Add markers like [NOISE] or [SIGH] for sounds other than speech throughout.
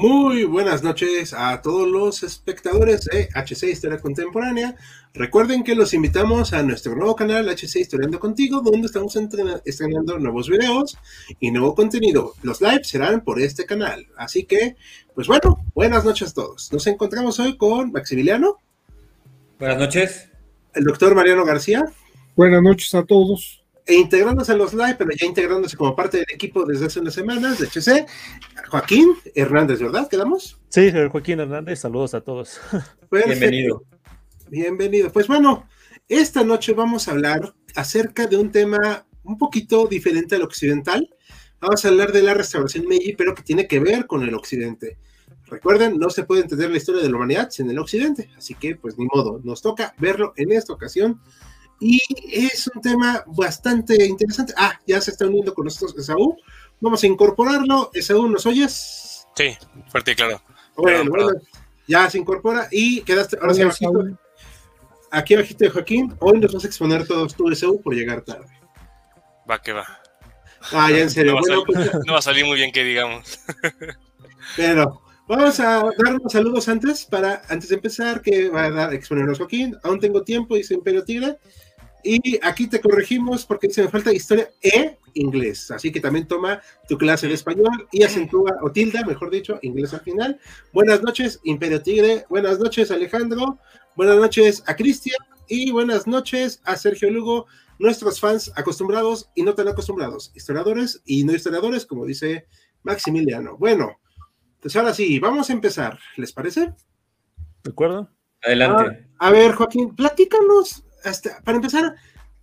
Muy buenas noches a todos los espectadores de HC Historia Contemporánea. Recuerden que los invitamos a nuestro nuevo canal HC Historiando Contigo, donde estamos estrenando nuevos videos y nuevo contenido. Los lives serán por este canal. Así que, pues bueno, buenas noches a todos. Nos encontramos hoy con Maximiliano. Buenas noches. El doctor Mariano García. Buenas noches a todos e integrándose a los live, pero ya integrándose como parte del equipo desde hace unas semanas de HC, Joaquín Hernández, ¿verdad? ¿Quedamos? Sí, Joaquín Hernández, saludos a todos. [LAUGHS] Bienvenido. Bienvenido. Pues bueno, esta noche vamos a hablar acerca de un tema un poquito diferente al occidental. Vamos a hablar de la restauración Meiji, pero que tiene que ver con el occidente. Recuerden, no se puede entender la historia de la humanidad sin el occidente, así que pues ni modo, nos toca verlo en esta ocasión y es un tema bastante interesante. Ah, ya se está uniendo con nosotros Esaú. Vamos a incorporarlo. Esaú, ¿nos oyes? Sí, fuerte y claro. Bueno, bueno, ya se incorpora y quedaste ahora sí abajito. Aquí abajito de Joaquín. Hoy nos vas a exponer todos tú, Esaú, por llegar tarde. Va que va. Ah, ya en serio. No, va, a no va a salir muy bien que digamos. [LAUGHS] Pero vamos a dar unos saludos antes, para antes de empezar, que va a dar exponernos Joaquín. Aún tengo tiempo, dice Imperio Tigre. Y aquí te corregimos porque se me falta historia e inglés. Así que también toma tu clase de español y acentúa, o tilda, mejor dicho, inglés al final. Buenas noches, Imperio Tigre. Buenas noches, Alejandro. Buenas noches a Cristian. Y buenas noches a Sergio Lugo, nuestros fans acostumbrados y no tan acostumbrados, historiadores y no historiadores, como dice Maximiliano. Bueno, pues ahora sí, vamos a empezar. ¿Les parece? ¿De acuerdo? Adelante. Ah, a ver, Joaquín, platícanos para empezar,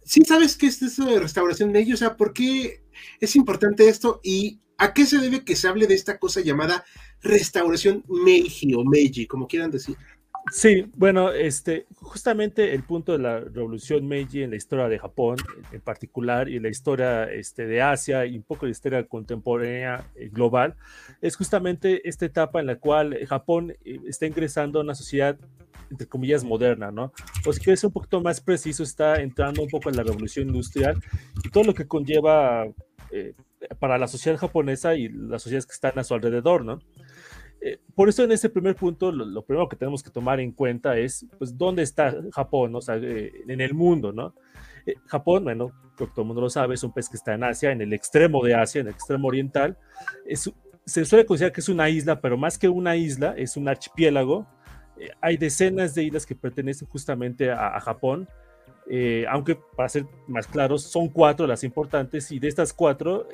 ¿sí sabes qué es eso de restauración Meiji? O sea, ¿por qué es importante esto y a qué se debe que se hable de esta cosa llamada restauración Meiji o Meiji, como quieran decir? Sí, bueno, este, justamente el punto de la revolución Meiji en la historia de Japón en particular y la historia este, de Asia y un poco la historia contemporánea eh, global es justamente esta etapa en la cual Japón eh, está ingresando a una sociedad entre comillas moderna, ¿no? O si quieres un poquito más preciso, está entrando un poco en la revolución industrial y todo lo que conlleva eh, para la sociedad japonesa y las sociedades que están a su alrededor, ¿no? Eh, por eso en ese primer punto lo, primero que tenemos que tomar en cuenta es, pues, ¿dónde está Japón? O sea, eh, en el mundo, ¿no? Eh, Japón, bueno, creo que todo el mundo lo sabe, es un país que está en Asia, en el extremo de Asia, en el extremo oriental. Es, se suele considerar que es una isla, pero más que una isla, es un archipiélago. hay decenas de islas que pertenecen justamente a, Japón. aunque para ser más claros, son cuatro las importantes y de estas cuatro,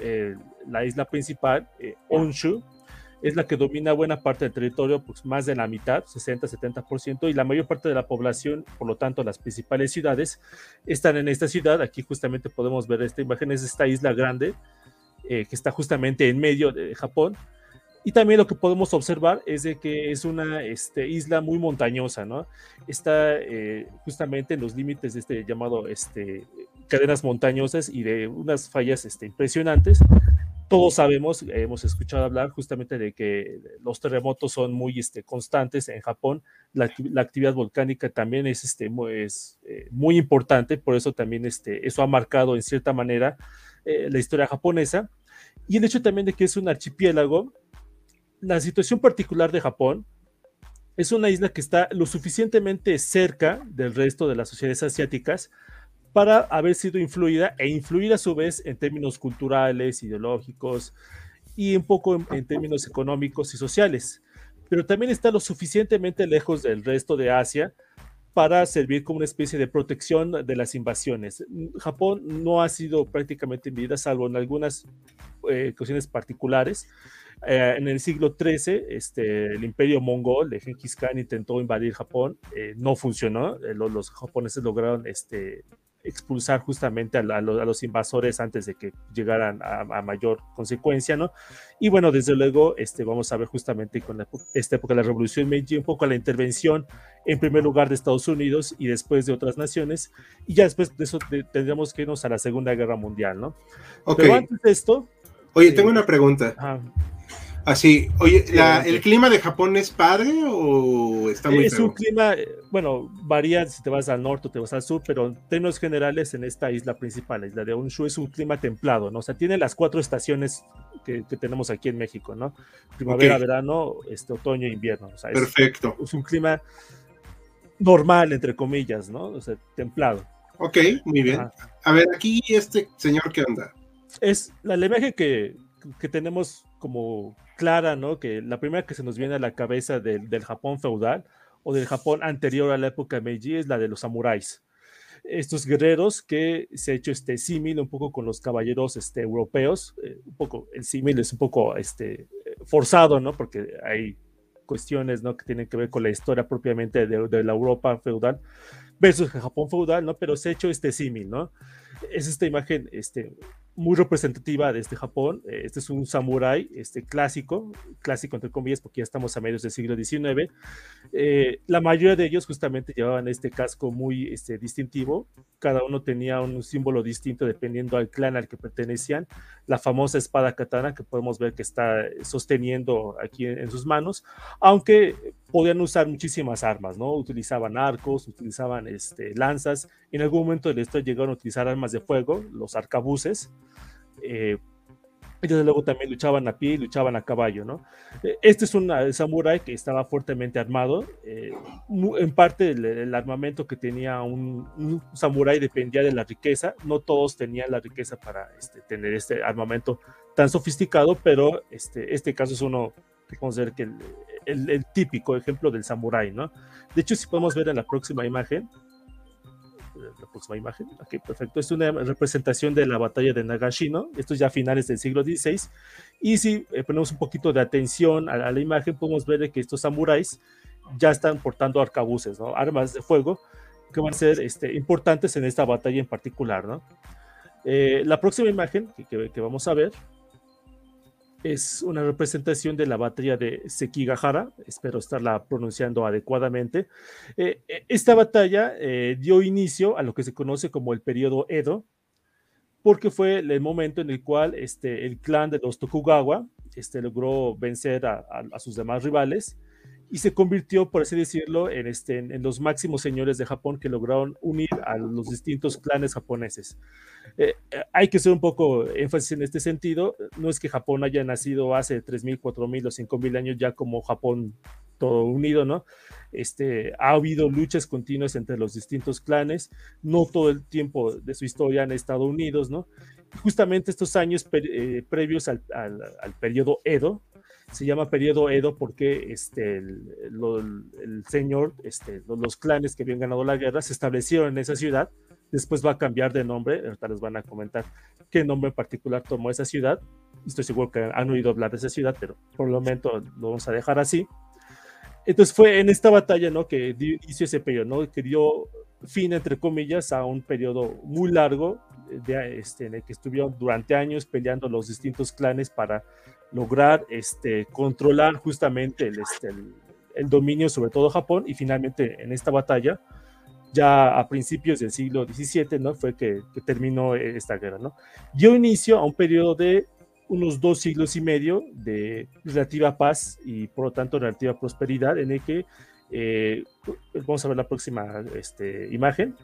la isla principal, Onshu, es la que domina buena parte del territorio, pues más de la mitad, 60-70%, y la mayor parte de la población, por lo tanto las principales ciudades, están en esta ciudad. Aquí justamente podemos ver esta imagen, es esta isla grande eh, que está justamente en medio de Japón. Y también lo que podemos observar es de que es una este, isla muy montañosa, ¿no? Está eh, justamente en los límites de este llamado este, cadenas montañosas y de unas fallas este, impresionantes todos sabemos, hemos escuchado hablar justamente de que los terremotos son muy este, constantes en Japón, la, actividad volcánica también es, este, muy, es eh, muy importante, por eso también este, eso ha marcado en cierta manera eh, la historia japonesa, y el hecho también de que es un archipiélago, la situación particular de Japón es una isla que está lo suficientemente cerca del resto de las sociedades asiáticas para haber sido influida e influir a su vez en términos culturales, ideológicos y un poco en, términos económicos y sociales. Pero también está lo suficientemente lejos del resto de Asia para servir como una especie de protección de las invasiones. Japón no ha sido prácticamente invadida, salvo en algunas eh, cuestiones particulares. Eh, en el siglo XIII, este, el imperio mongol de Genghis Khan intentó invadir Japón, eh, no funcionó, eh, los, los, japoneses lograron este, expulsar justamente a, a, los, a, los, invasores antes de que llegaran a, a, mayor consecuencia, ¿no? Y bueno, desde luego, este, vamos a ver justamente con la, esta época de la Revolución Meiji, un poco la intervención en primer lugar de Estados Unidos y después de otras naciones, y ya después de eso de, tendríamos que irnos a la Segunda Guerra Mundial, ¿no? Okay. Pero antes de esto... Oye, tengo una pregunta. Ajá. Así, oye, la, ¿el clima de Japón es padre o está muy Es feo? un clima, bueno, varía si te vas al norte o te vas al sur, pero en términos generales en esta isla principal, la isla de Honshu, es un clima templado, ¿no? O sea, tiene las cuatro estaciones que, que tenemos aquí en México, ¿no? Primavera, okay. verano, este, otoño e invierno. O sea, es, Perfecto. Es un clima normal, entre comillas, ¿no? O sea, templado. Ok, muy bien. Ajá. A ver, aquí este señor, ¿qué onda? Es la, imagen que, que tenemos como clara, ¿no? Que la primera que se nos viene a la cabeza del, Japón feudal o del Japón anterior a la época Meiji es la de los samuráis. Estos guerreros que se ha hecho este símil un poco con los caballeros este, europeos, eh, un poco, el símil es un poco este, forzado, ¿no? Porque hay cuestiones, ¿no? Que tienen que ver con la historia propiamente de, de la Europa feudal versus el Japón feudal, ¿no? Pero se ha hecho este símil, ¿no? Es esta imagen, este, muy representativa de este Japón. Este es un samurái este, clásico, clásico entre comillas, porque ya estamos a medios del siglo XIX. Eh, la mayoría de ellos justamente llevaban este casco muy este, distintivo. Cada uno tenía un símbolo distinto dependiendo al clan al que pertenecían. La famosa espada katana que podemos ver que está sosteniendo aquí en sus manos, aunque podían usar muchísimas armas, ¿no? Utilizaban arcos, utilizaban este, lanzas. En algún momento de la historia llegaron a utilizar armas de fuego, los arcabuces. Eh, y desde luego también luchaban a pie y luchaban a caballo, ¿no? Este es un samurái que estaba fuertemente armado. Eh, en parte el, el, armamento que tenía un, un samurái dependía de la riqueza. No todos tenían la riqueza para este, tener este armamento tan sofisticado, pero este, este caso es uno podemos ver que el, el, el, típico ejemplo del samurái, ¿no? De hecho, si podemos ver en la próxima imagen, la próxima imagen, aquí perfecto, es una representación de la batalla de Nagashino, esto es ya a finales del siglo XVI, y si eh, ponemos un poquito de atención a, a, la imagen, podemos ver que estos samuráis ya están portando arcabuces, ¿no? armas de fuego, que van a ser este, importantes en esta batalla en particular, ¿no? Eh, la próxima imagen que, que, que vamos a ver es una representación de la batalla de Sekigahara, espero estarla pronunciando adecuadamente. Eh, esta batalla eh, dio inicio a lo que se conoce como el periodo Edo, porque fue el momento en el cual este, el clan de los Tokugawa este, logró vencer a sus demás rivales y se convirtió, por así decirlo, en, este, en, en, los máximos señores de Japón que lograron unir a los distintos clanes japoneses. Eh, hay que hacer un poco énfasis en este sentido. No es que Japón haya nacido hace 3.000, 4.000 o 5.000 años ya como Japón todo unido, ¿no? Este, ha habido luchas continuas entre los distintos clanes, no todo el tiempo de su historia han estado unidos, ¿no? Justamente estos años pre, eh, previos al, al, al periodo Edo, se llama periodo Edo porque este, el, el, el señor, este, los clanes que habían ganado la guerra se establecieron en esa ciudad, después va a cambiar de nombre, ahorita les van a comentar qué nombre en particular tomó esa ciudad, estoy seguro que han oído hablar de esa ciudad, pero por el momento lo vamos a dejar así. Entonces fue en esta batalla, ¿no? Que inició ese periodo, ¿no? Que dio fin, entre comillas, a un periodo muy largo de, este, en el que estuvieron durante años peleando los distintos clanes para lograr este, controlar justamente el, este, el, dominio sobre todo Japón y finalmente en esta batalla, ya a principios del siglo XVII, ¿no? Fue que, que terminó esta guerra, ¿no? Dio inicio a un periodo de unos dos siglos y medio de relativa paz y por lo tanto relativa prosperidad en el que, eh, vamos a ver la próxima este, imagen,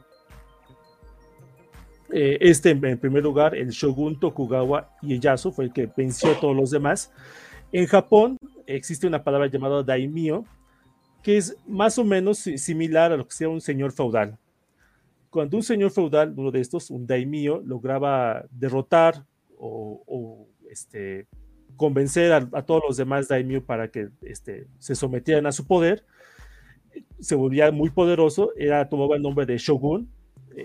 eh, este, en primer lugar, el shogun Tokugawa Ieyasu fue el que venció a todos los demás. En Japón existe una palabra llamada daimyo, que es más o menos similar a lo que sea un señor feudal. Cuando un señor feudal, uno de estos, un daimyo, lograba derrotar o, o este, convencer a, todos los demás daimyo para que este, se sometieran a su poder, se volvía muy poderoso, era, tomaba el nombre de Shogun.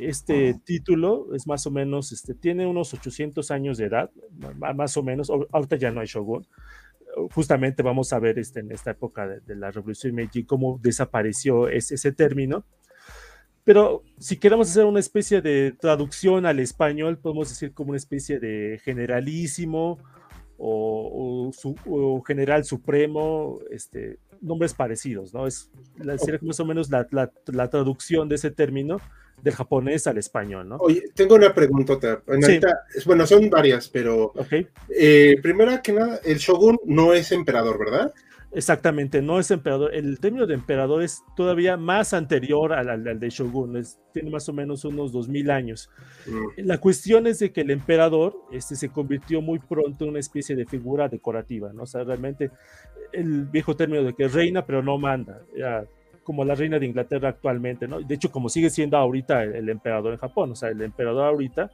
Este título es más o menos, este, tiene unos 800 años de edad, más o menos, ahorita ya no hay Shogun. Justamente vamos a ver este, en esta época de, la Revolución Meiji cómo desapareció ese, término. Pero si queremos hacer una especie de traducción al español, podemos decir como una especie de generalísimo o, o, general supremo, este, nombres parecidos, ¿no? Es la, más o menos la, la, traducción de ese término del japonés al español, ¿no? Oye, tengo una pregunta. Bueno, son varias, pero okay. eh, primera que nada, el shogun no es emperador, ¿verdad? Exactamente, no es emperador. El término de emperador es todavía más anterior al, de shogun, tiene más o menos unos 2000 años. Mm. La cuestión es de que el emperador este, se convirtió muy pronto en una especie de figura decorativa, ¿no? O sea, realmente el viejo término de que reina pero no manda, como la reina de Inglaterra actualmente, ¿no? De hecho, como sigue siendo ahorita el, emperador en Japón, o sea, el emperador ahorita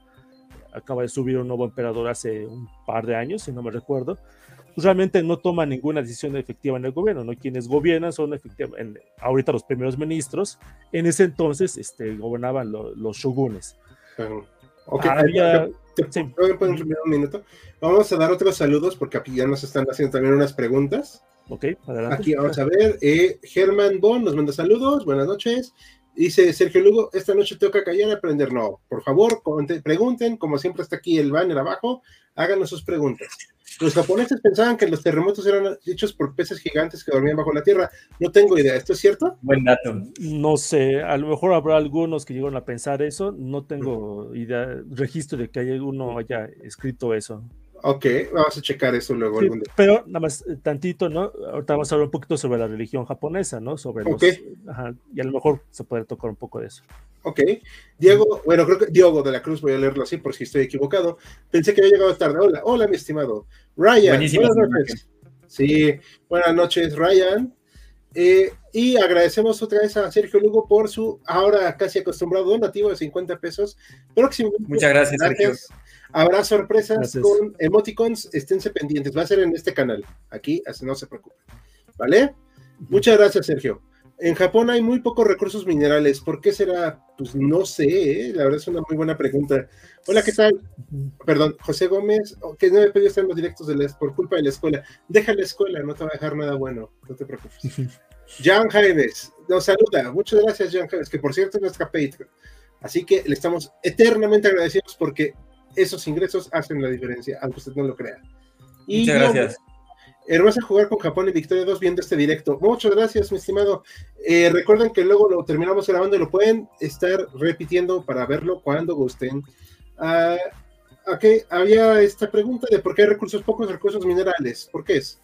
acaba de subir un nuevo emperador hace un par de años, si no me recuerdo, realmente no toma ninguna decisión efectiva en el gobierno, ¿no? Quienes gobiernan son efectivamente, ahorita los primeros ministros, en ese entonces este, gobernaban los shogunes. Ok, Había... un minuto? Vamos a dar otros saludos porque aquí ya nos están haciendo también unas preguntas. Ok, adelante. Aquí vamos a ver. Eh, Germán Bon nos manda saludos. Buenas noches. Dice Sergio Lugo, esta noche toca callar y aprender. No, por favor, pregunten, como siempre está aquí el banner abajo, háganos sus preguntas. Los japoneses pensaban que los terremotos eran hechos por peces gigantes que dormían bajo la tierra. No tengo idea, ¿esto es cierto? Buen dato. No sé, a lo mejor habrá algunos que llegaron a pensar eso. No tengo idea, registro de que alguno haya escrito eso. Ok, vamos a checar eso luego. Pero nada más eh, tantito, ¿no? Ahorita vamos a hablar un poquito sobre la religión japonesa, ¿no? Sobre los, ajá, y a lo mejor se puede tocar un poco de eso. Ok. Diego, bueno, creo que Diego de la Cruz, voy a leerlo así por si estoy equivocado. Pensé que había llegado tarde. Hola, hola, mi estimado. Ryan, buenas noches. Sí, buenas noches, Ryan. Eh, y agradecemos otra vez a Sergio Lugo por su ahora casi acostumbrado donativo de 50 pesos. Próximo. Muchas gracias, Sergio. Habrá sorpresas con emoticons, esténse pendientes, va a ser en este canal, aquí, así no se preocupen, ¿vale? Muchas gracias, Sergio. En Japón hay muy pocos recursos minerales, ¿por qué será? Pues no sé, ¿eh? la verdad es una muy buena pregunta. Hola, ¿qué tal? Perdón, José Gómez, oh, que no me pedido estar en los directos de por culpa de la escuela. Deja la escuela, no te va a dejar nada bueno, no te preocupes. Jan Jaimes nos saluda, muchas gracias, Jan Jaimes, que por cierto es nuestra Patreon. Así que le estamos eternamente agradecidos porque esos ingresos hacen la diferencia, aunque usted no lo crea. Y Muchas gracias. Hermosa jugar con Japón y Victoria 2 viendo este directo. Muchas gracias, mi estimado. Eh, recuerden que luego lo terminamos grabando y lo pueden estar repitiendo para verlo cuando gusten. Uh, ok, había esta pregunta de por qué hay recursos pocos, recursos minerales. ¿Por qué es?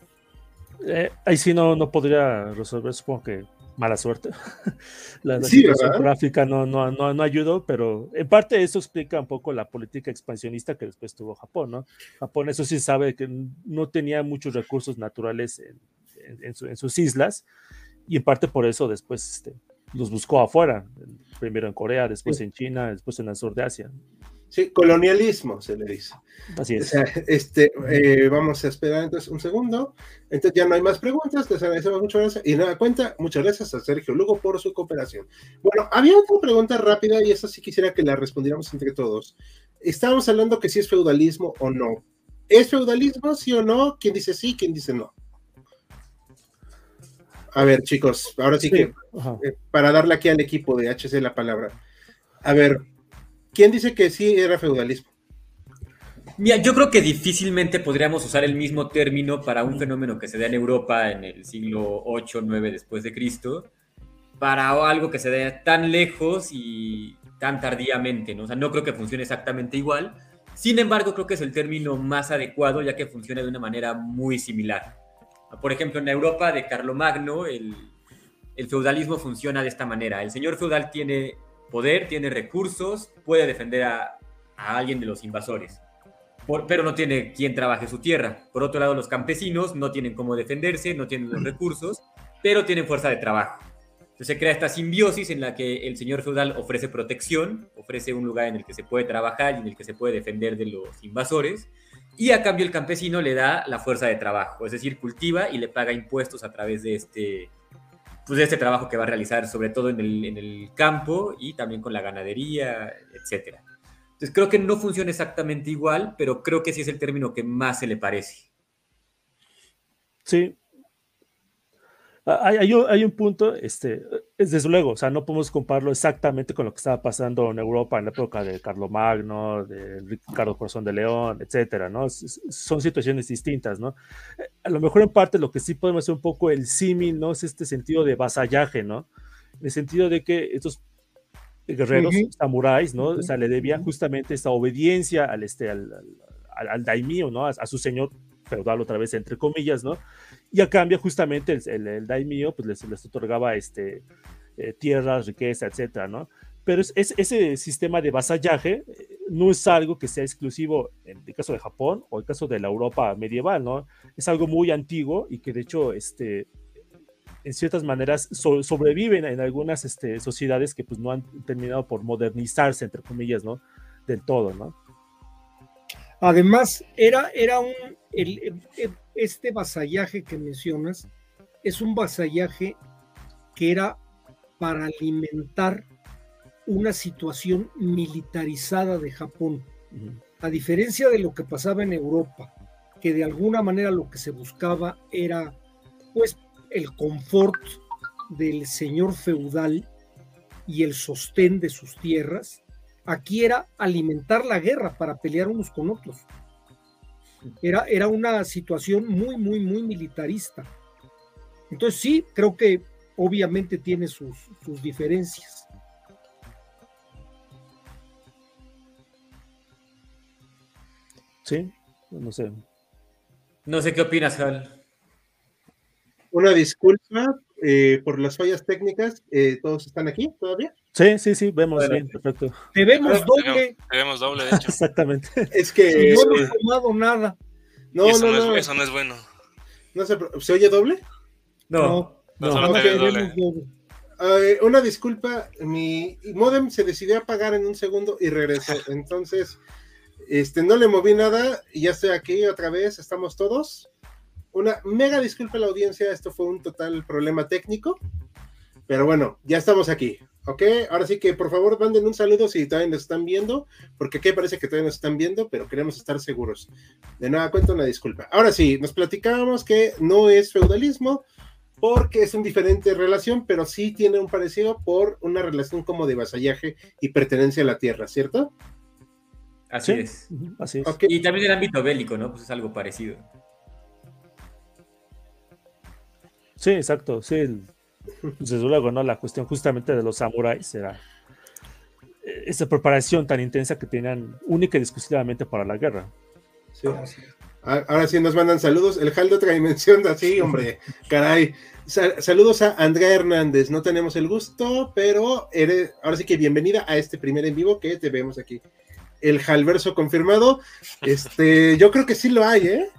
Eh, ahí sí no, no podría resolver, supongo que mala suerte. [LAUGHS] la, sí, geográfica no, no, no, no, ayudó, pero en parte eso explica un poco la política expansionista que después tuvo Japón, ¿no? Japón, eso sí sabe que no tenía muchos recursos naturales en, en, sus islas, y en parte por eso después este, los buscó afuera, primero en Corea, después en China, después en el sur de Asia. Sí, colonialismo se le dice. Así es. este, eh, vamos a esperar entonces un segundo. Entonces ya no hay más preguntas, les agradecemos mucho gracias. Y nada cuenta, muchas gracias a Sergio Lugo por su cooperación. Bueno, había otra pregunta rápida y esa sí quisiera que la respondiéramos entre todos. Estábamos hablando que si es feudalismo o no. ¿Es feudalismo, sí o no? ¿Quién dice sí, quién dice no? A ver, chicos, ahora sí, que eh, para darle aquí al equipo de HC la palabra. A ver, ¿Quién dice que sí era feudalismo? Mira, yo creo que difícilmente podríamos usar el mismo término para un fenómeno que se da en Europa en el siglo 8, 9 después de Cristo, para algo que se da tan lejos y tan tardíamente, ¿no? O sea, no creo que funcione exactamente igual. Sin embargo, creo que es el término más adecuado ya que funciona de una manera muy similar. Por ejemplo, en Europa de Carlomagno, el, el feudalismo funciona de esta manera. El señor feudal tiene poder, tiene recursos, puede defender a, alguien de los invasores, pero no tiene quien trabaje su tierra. Por otro lado, los campesinos no tienen cómo defenderse, no tienen los recursos, pero tienen fuerza de trabajo. Entonces se crea esta simbiosis en la que el señor feudal ofrece protección, ofrece un lugar en el que se puede trabajar y en el que se puede defender de los invasores, y a cambio el campesino le da la fuerza de trabajo, es decir, cultiva y le paga impuestos a través de este, pues, de este trabajo que va a realizar, sobre todo en el, en el campo y también con la ganadería, etcétera. Entonces creo que no funciona exactamente igual, pero creo que sí es el término que más se le parece. Sí. Ah, Hay, hay un, hay un punto, este, es desde luego, o sea, no podemos compararlo exactamente con lo que estaba pasando en Europa en la época de Carlomagno, de Ricardo Corazón de León, etcétera, ¿no? Son situaciones distintas, ¿no? Eh, A lo mejor en parte lo que sí podemos hacer un poco el símil, ¿no? Es este sentido de vasallaje, ¿no? En el sentido de que estos guerreros, Ujú. samuráis, ¿no? Ujú. O sea, le debían justamente esta obediencia al, este, al, al, al- daimyo, ¿no? A, a su señor feudal otra vez, entre comillas, ¿no? Y a cambio, justamente, el, el, el daimyo, pues les, les otorgaba este, eh, tierras, riqueza, etcétera, ¿no? Pero es, es- ese sistema de vasallaje eh, no es algo que sea exclusivo en el caso de Japón o el caso de la Europa medieval, ¿no? Es algo muy antiguo y que de hecho, este, en ciertas maneras so- sobreviven en algunas este, sociedades que pues no han terminado por modernizarse, entre comillas, ¿no? Del todo, ¿no? Además, era, era un, el- el- este vasallaje que mencionas es un vasallaje que era para alimentar una situación militarizada de Japón, a diferencia de lo que pasaba en Europa, que de alguna manera lo que se buscaba era pues el confort del señor feudal y el sostén de sus tierras, aquí era alimentar la guerra para pelear unos con otros. Era, era una situación muy, muy, muy militarista. Entonces sí, creo que obviamente tiene sus, sus diferencias. Sí, no sé. No sé qué opinas, Hal. Una disculpa eh, por las fallas técnicas. eh, ¿Todos están aquí todavía? Sí, sí, sí, vemos Bueno. bien, perfecto. Te vemos doble, Te vemos doble, de hecho. [LAUGHS] Exactamente. Es que. yo no he tomado nada. no, eso no, no, no. es, eso no es bueno. no se, pro- ¿Se oye doble? No. No, No, solo te doble. doble. Eh, una disculpa, mi modem se decidió a apagar en un segundo y regresó. [LAUGHS] Entonces, este, no le moví nada y ya estoy aquí otra vez. Estamos todos. Una mega disculpa a la audiencia. Esto fue un total problema técnico. Pero bueno, ya estamos aquí. Ok, ahora sí que por favor manden un saludo si todavía nos están viendo, porque aquí parece que todavía nos están viendo, pero queremos estar seguros. De nueva cuenta, una disculpa. Ahora sí, nos platicábamos que no es feudalismo, porque es una diferente relación, pero sí tiene un parecido por una relación como de vasallaje y pertenencia a la tierra, ¿cierto? Así Sí. es. Así es. Y también el ámbito bélico, ¿no? Pues es algo parecido. Sí, exacto. Sí, desde luego, ¿no? La cuestión justamente de los samuráis era eh, esa preparación tan intensa que tenían única y exclusivamente para la guerra. sí. Ahora sí nos mandan saludos. El Hal de otra dimensión, así, hombre, caray. Sa- saludos a Andrea Hernández. No tenemos el gusto, pero eres, ahora sí que bienvenida a este primer en vivo que te vemos aquí. El Halverso confirmado. Este, yo creo que sí lo hay, ¿eh?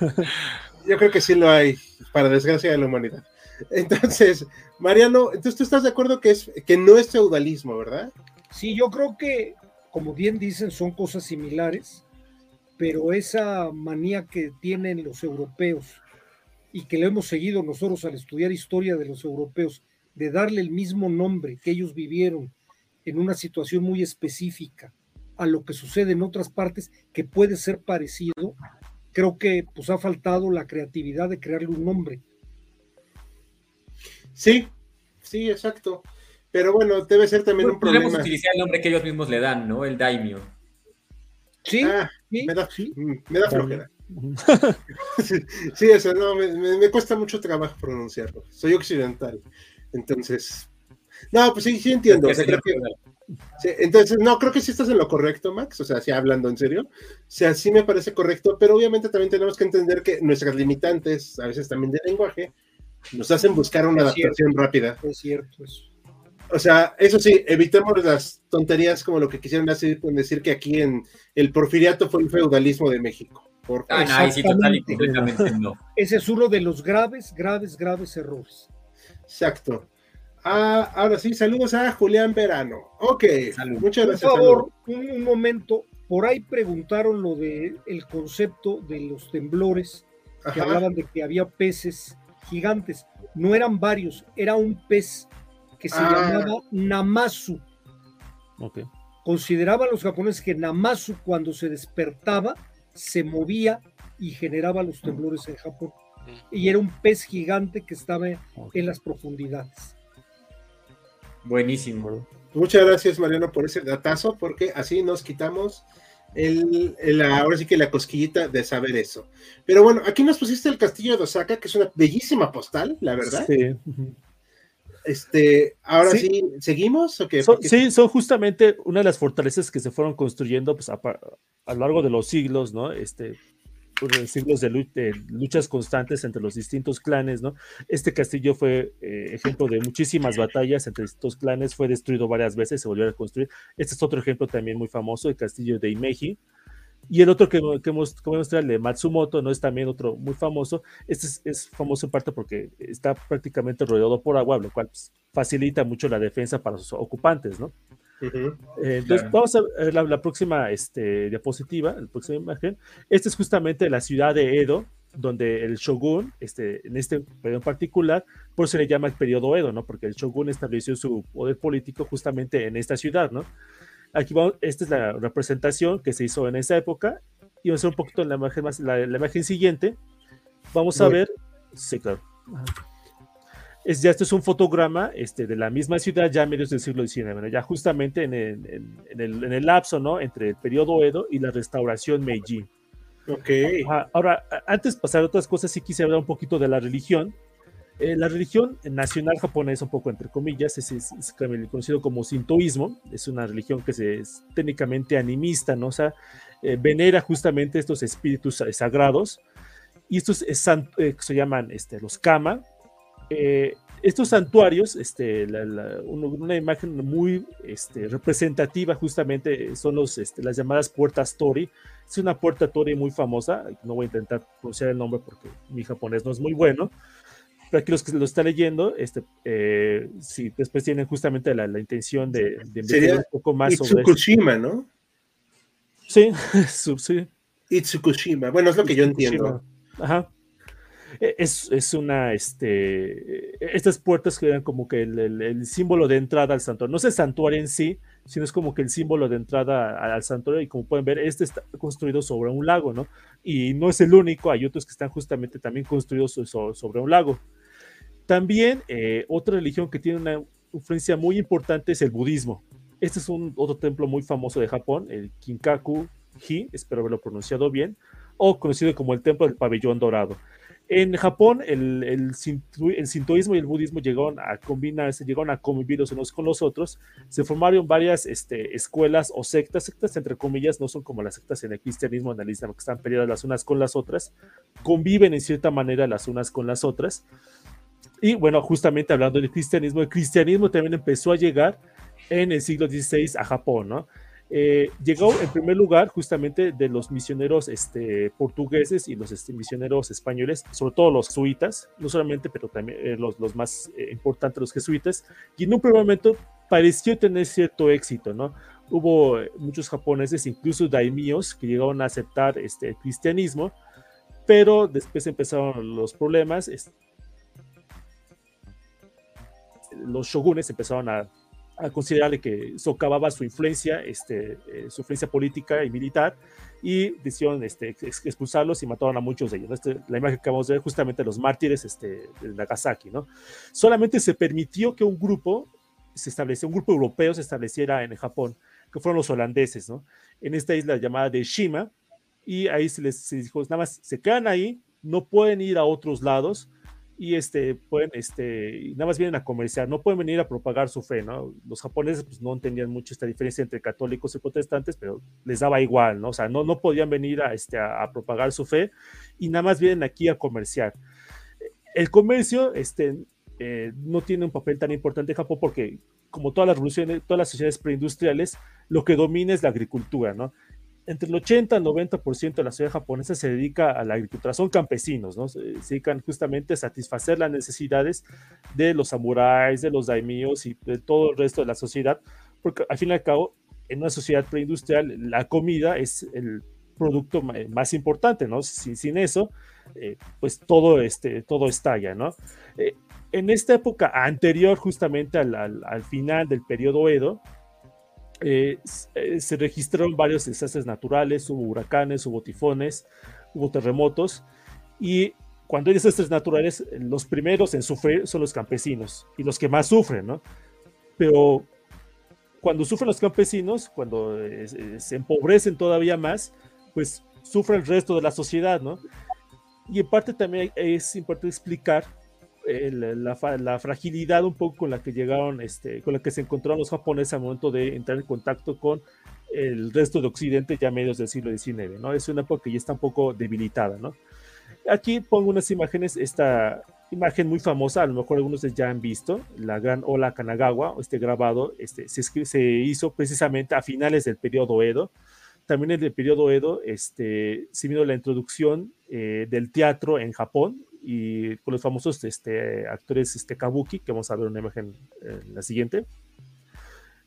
[LAUGHS] Yo creo que sí lo hay, para desgracia de la humanidad. Entonces, Mariano, entonces tú estás de acuerdo que es que no es feudalismo, ¿verdad? Sí, yo creo que, como bien dicen, son cosas similares, pero esa manía que tienen los europeos y que lo hemos seguido nosotros al estudiar historia de los europeos, de darle el mismo nombre que ellos vivieron en una situación muy específica a lo que sucede en otras partes que puede ser parecido, creo que pues ha faltado la creatividad de crearle un nombre. Sí, sí, exacto. Pero bueno, debe ser también un Podríamos problema. utilizar el nombre que ellos mismos le dan, ¿no? El daimyo. Sí, Ah, sí, me da, sí. mm, me da flojera. [LAUGHS] Sí, sí, eso, no, me, me- me cuesta mucho trabajo pronunciarlo. Soy occidental. Entonces. No, pues sí, sí entiendo. o sea, creo que- sí, entonces, no, creo que sí estás en lo correcto, Max. O sea, sí hablando en serio. O sea, sí me parece correcto, pero obviamente también tenemos que entender que nuestras limitantes, a veces también de lenguaje, nos hacen buscar una Es cierto. adaptación rápida. Es cierto eso. O sea, eso sí, evitemos las tonterías como lo que quisieron hacer con decir que aquí en el porfiriato fue el feudalismo de México. Por Ah, no, ahí sí, total y completamente no. Ese es uno de los graves, graves, graves errores. Exacto. Ah, ahora sí, saludos a Julián Verano. Ok, Salud. muchas Por gracias. favor, un, un momento. Por ahí preguntaron lo de el concepto de los temblores, que Ajá. hablaban de que había peces gigantes. No eran varios, era un pez que se Ah. llamaba Namazu. Ok. Consideraban los japoneses que Namazu cuando se despertaba se movía y generaba los temblores en Japón. Y era un pez gigante que estaba en las profundidades. Buenísimo. Muchas gracias, Mariano, por ese datazo, porque así nos quitamos el, el- ahora sí que la cosquillita de saber eso. Pero bueno, aquí nos pusiste el castillo de Osaka, que es una bellísima postal, la verdad. Sí. Este, ahora sí, Sí. ¿seguimos o qué? Son- sí, son justamente una de las fortalezas que se fueron construyendo pues, a, a lo largo de los siglos, ¿no? Este, siglos de, de luchas constantes entre los distintos clanes, ¿no? Este castillo fue eh, ejemplo de muchísimas batallas entre estos clanes, fue destruido varias veces, se volvió a construir. Este es otro ejemplo también muy famoso, el castillo de Imeji. Y el otro que, que hemos, traído, el de Matsumoto, ¿no? Es también otro muy famoso. Este es, es famoso en parte porque está prácticamente rodeado por agua, lo cual pues, facilita mucho la defensa para sus ocupantes, ¿no? Ujú. Eh, entonces, Claro. vamos a ver la, la próxima este, diapositiva, la próxima imagen. Esta es justamente la ciudad de Edo, donde el shogun, este, en este periodo en particular, por eso se le llama el periodo Edo, ¿no? Porque el shogun estableció su poder político justamente en esta ciudad, ¿no? Aquí vamos, esta es la representación que se hizo en esa época. Y vamos a ver un poquito en la imagen, más, la, la imagen siguiente. Vamos a Voy. ver. Sí, claro. Es, ya esto es un fotograma este, de la misma ciudad ya a medios del siglo XIX, ¿no? ya justamente en el, en, en el, en el lapso ¿no? entre el periodo Edo y la restauración Meiji. Ok. Ajá, Ahora, antes de pasar a otras cosas, sí quise hablar un poquito de la religión. Eh, la religión nacional japonesa, un poco entre comillas, es, es- es conocido como sintoísmo. Es una religión que se, es técnicamente animista, ¿no? O sea, eh, venera justamente estos espíritus sa- sagrados. Y estos es eh, se llaman este, los kama. Eh, estos santuarios, este, la- la- una imagen muy este, representativa justamente son los, este, las llamadas puertas Tori. Es una puerta Tori muy famosa, no voy a intentar pronunciar el nombre porque mi japonés no es muy bueno, pero aquí los que lo están leyendo, este, eh, si después tienen justamente la, la intención de, de investigar Sería un poco más sobre Itsukushima, ¿no? Sí, [LAUGHS] sí. Itsukushima. Bueno, es lo que yo entiendo. Ajá. E- Es, una, este, estas puertas que eran como que el, símbolo de entrada al santuario. No es el santuario en sí, sino es como que el símbolo de entrada al santuario. Y como pueden ver, este está construido sobre un lago, ¿no? Y no es el único, hay otros que están justamente también construidos so- so- sobre un lago. También eh, otra religión que tiene una influencia muy importante es el budismo. Este es un otro templo muy famoso de Japón, el Kinkaku-ji, espero haberlo pronunciado bien, o conocido como el templo del pabellón dorado. En Japón, el, el, sintu- el sintoísmo y el budismo llegaron a combinarse, llegaron a convivir los unos con los otros. Se formaron varias este, escuelas o sectas, sectas entre comillas, no son como las sectas en el cristianismo, en el islam, que están peleadas las unas con las otras, conviven en cierta manera las unas con las otras. Y bueno, justamente hablando del cristianismo, el cristianismo también empezó a llegar en el siglo XVI a Japón, ¿no? Eh, llegó en primer lugar justamente de los misioneros este, portugueses y los este, misioneros españoles, sobre todo los jesuitas, no solamente, pero también eh, los, los, más eh, importantes, los jesuitas, y en un primer momento pareció tener cierto éxito, ¿no? Hubo eh, muchos japoneses, incluso daimíos, que llegaron a aceptar este, el cristianismo, pero después empezaron los problemas, este, los shogunes empezaron a a considerar que socavaba su influencia, este, eh, su influencia política y militar, y decidieron este, ex- expulsarlos y mataron a muchos de ellos. Este, la imagen que acabamos de ver justamente los mártires este, de Nagasaki. ¿no? Solamente se permitió que un grupo se estableció, un grupo europeo se estableciera en Japón, que fueron los holandeses, ¿no? en esta isla llamada de Shima, y ahí se les dijo, nada más se quedan ahí, no pueden ir a otros lados, y este, pueden, este, nada más vienen a comerciar, no pueden venir a propagar su fe, ¿no? Los japoneses pues, no entendían mucho esta diferencia entre católicos y protestantes, pero les daba igual, ¿no? O sea, no, no podían venir a, este, a, a propagar su fe y nada más vienen aquí a comerciar. El comercio este, eh, no tiene un papel tan importante en Japón porque, como todas las revoluciones, todas las sociedades preindustriales, lo que domina es la agricultura, ¿no? Entre el 80 al 90% de la sociedad japonesa se dedica a la agricultura, son campesinos, ¿no? Se, dedican justamente a satisfacer las necesidades de los samuráis, de los daimíos y de todo el resto de la sociedad, porque al fin y al cabo, en una sociedad preindustrial, la comida es el producto más importante, ¿no? Sin, sin eso, eh, pues todo, este, todo estalla, ¿no? Eh, en esta época anterior justamente al, al, al final del periodo Edo, eh, eh, se registraron varios desastres naturales, hubo huracanes, hubo tifones, hubo terremotos, y cuando hay desastres naturales, los primeros en sufrir son los campesinos y los que más sufren, ¿no? Pero cuando sufren los campesinos, cuando eh, se empobrecen todavía más, pues sufre el resto de la sociedad, ¿no? Y en parte también es importante explicar el, la, fragilidad un poco con la que llegaron, este, con la que se encontraron los japoneses al momento de entrar en contacto con el resto de Occidente ya a medios del siglo XIX, ¿no? Es una época que ya está un poco debilitada, ¿no? Aquí pongo unas imágenes, esta imagen muy famosa, a lo mejor algunos ya han visto, la gran ola Kanagawa, este grabado, este, se, se hizo precisamente a finales del periodo Edo, también en el periodo Edo este, se vino la introducción eh, del teatro en Japón, y con los famosos este, actores este, kabuki, que vamos a ver una imagen en la siguiente.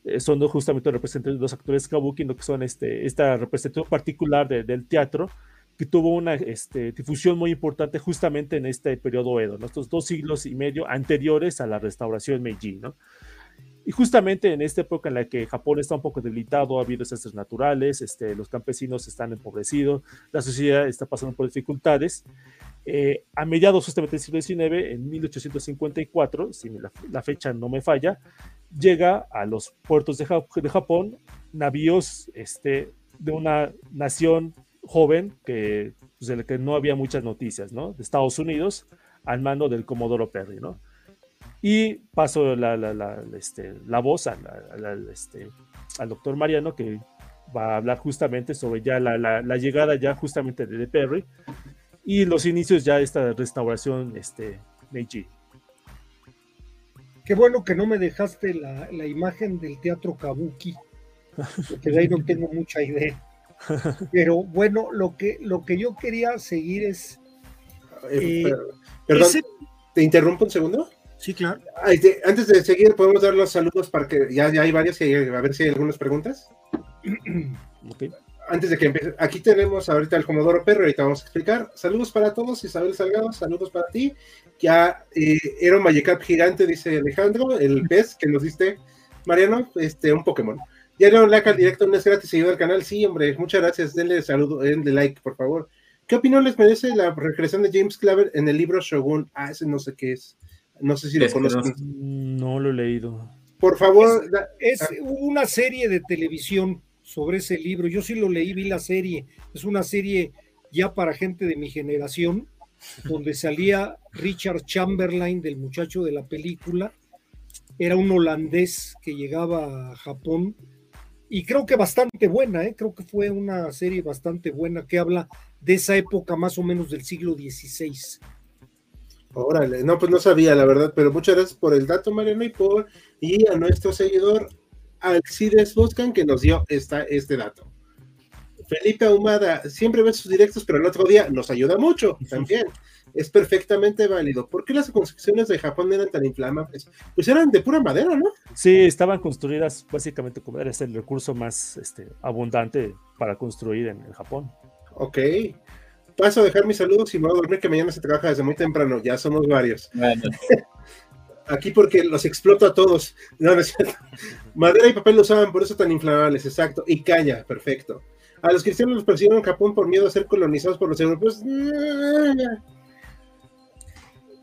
Eh, son justamente representantes los actores kabuki, ¿no? que son este, esta representación particular de, del teatro, que tuvo una este, difusión muy importante justamente en este periodo Edo, ¿no? estos dos siglos y medio anteriores a la restauración Meiji. ¿no? Y justamente en esta época en la que Japón está un poco debilitado, ha habido desastres naturales, este, los campesinos están empobrecidos, la sociedad está pasando por dificultades, eh, a mediados justamente del siglo XIX, en 1854, si la, la, fecha no me falla, llega a los puertos de, Japón navíos este, de una nación joven que, pues, de la que no había muchas noticias, ¿no? De Estados Unidos al mando del Comodoro Perry, ¿no? Y paso la, la, la, este, la voz este, al doctor Mariano, que va a hablar justamente sobre ya la, llegada ya justamente de Perry y los inicios ya de esta restauración este, Meiji. Qué bueno que no me dejaste la, la, imagen del teatro Kabuki, porque de ahí no tengo mucha idea. Pero bueno, lo que, lo que yo quería seguir es... Eh, eh, perdón, ese... ¿te interrumpo un segundo? Sí, claro. Antes de seguir, podemos dar los saludos para que ya, ya hay varias y a ver si hay algunas preguntas. [CLEARS THROAT] okay antes de que empiece, aquí tenemos ahorita el Comodoro Perro, ahorita vamos a explicar. Saludos para todos, Isabel Salgado, saludos para ti. Ya eh, era un Magikarp gigante, dice Alejandro, el pez que nos diste, Mariano, este, un Pokémon. Ya le like al directo, no es gratis seguido al canal. Sí, hombre, muchas gracias. Denle saludo, denle like, por favor. ¿Qué opinión les merece la regresión de James Claver en el libro Shogun? Ah, ese no sé qué es. No sé si lo conocen. No lo he leído. Por favor. Es, es una serie de televisión sobre ese libro. Yo sí lo leí, vi la serie. Es una serie ya para gente de mi generación, donde salía Richard Chamberlain, del muchacho de la película. Era un holandés que llegaba a Japón y creo que bastante buena, ¿eh? creo que fue una serie bastante buena que habla de esa época más o menos del siglo XVI. Órale, no, pues no sabía la verdad, pero muchas gracias por el dato, Mariano, y por y a nuestro seguidor Alcides Buscan que nos dio esta, este dato. Felipe Ahumada, siempre ve sus directos, pero el otro día nos ayuda mucho también. Es perfectamente válido. ¿Por qué las construcciones de Japón eran tan inflamables? Pues eran de pura madera, ¿no? Sí, estaban construidas básicamente como era el recurso más este, abundante para construir en, en Japón. Ok. Paso a dejar mis saludos y me voy a dormir que mañana se trabaja desde muy temprano. Ya somos varios. Bueno. [LAUGHS] Aquí porque los exploto a todos. No, no es cierto. Madera y papel lo usaban, por eso tan inflamables, exacto. Y caña, perfecto. A los cristianos los persiguieron en Japón por miedo a ser colonizados por los europeos.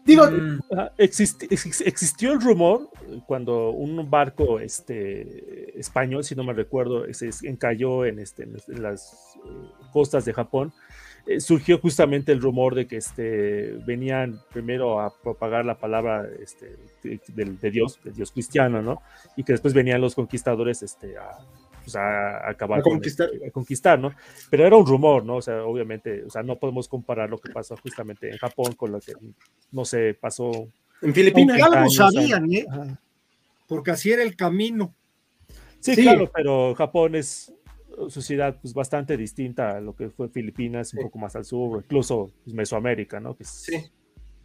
Digo, mm. exist, existió el rumor cuando un barco este, español, si no me recuerdo, se encalló en, este, en las eh, costas de Japón eh, surgió justamente el rumor de que este, venían primero a propagar la palabra este, de, de, Dios, del Dios cristiano, ¿no? Y que después venían los conquistadores este, a, pues a, acabar a conquistar. Con, a conquistar, ¿no? Pero era un rumor, ¿no? O sea, obviamente, o sea, no podemos comparar lo que pasó justamente en Japón con lo que, no sé, pasó en Filipinas. Algo sabían, ¿eh? Porque así era el camino. Sí, sí, claro, pero Japón es sociedad pues, bastante distinta a lo que fue Filipinas, sí. un poco más al sur, incluso pues, Mesoamérica, ¿no? Que sí.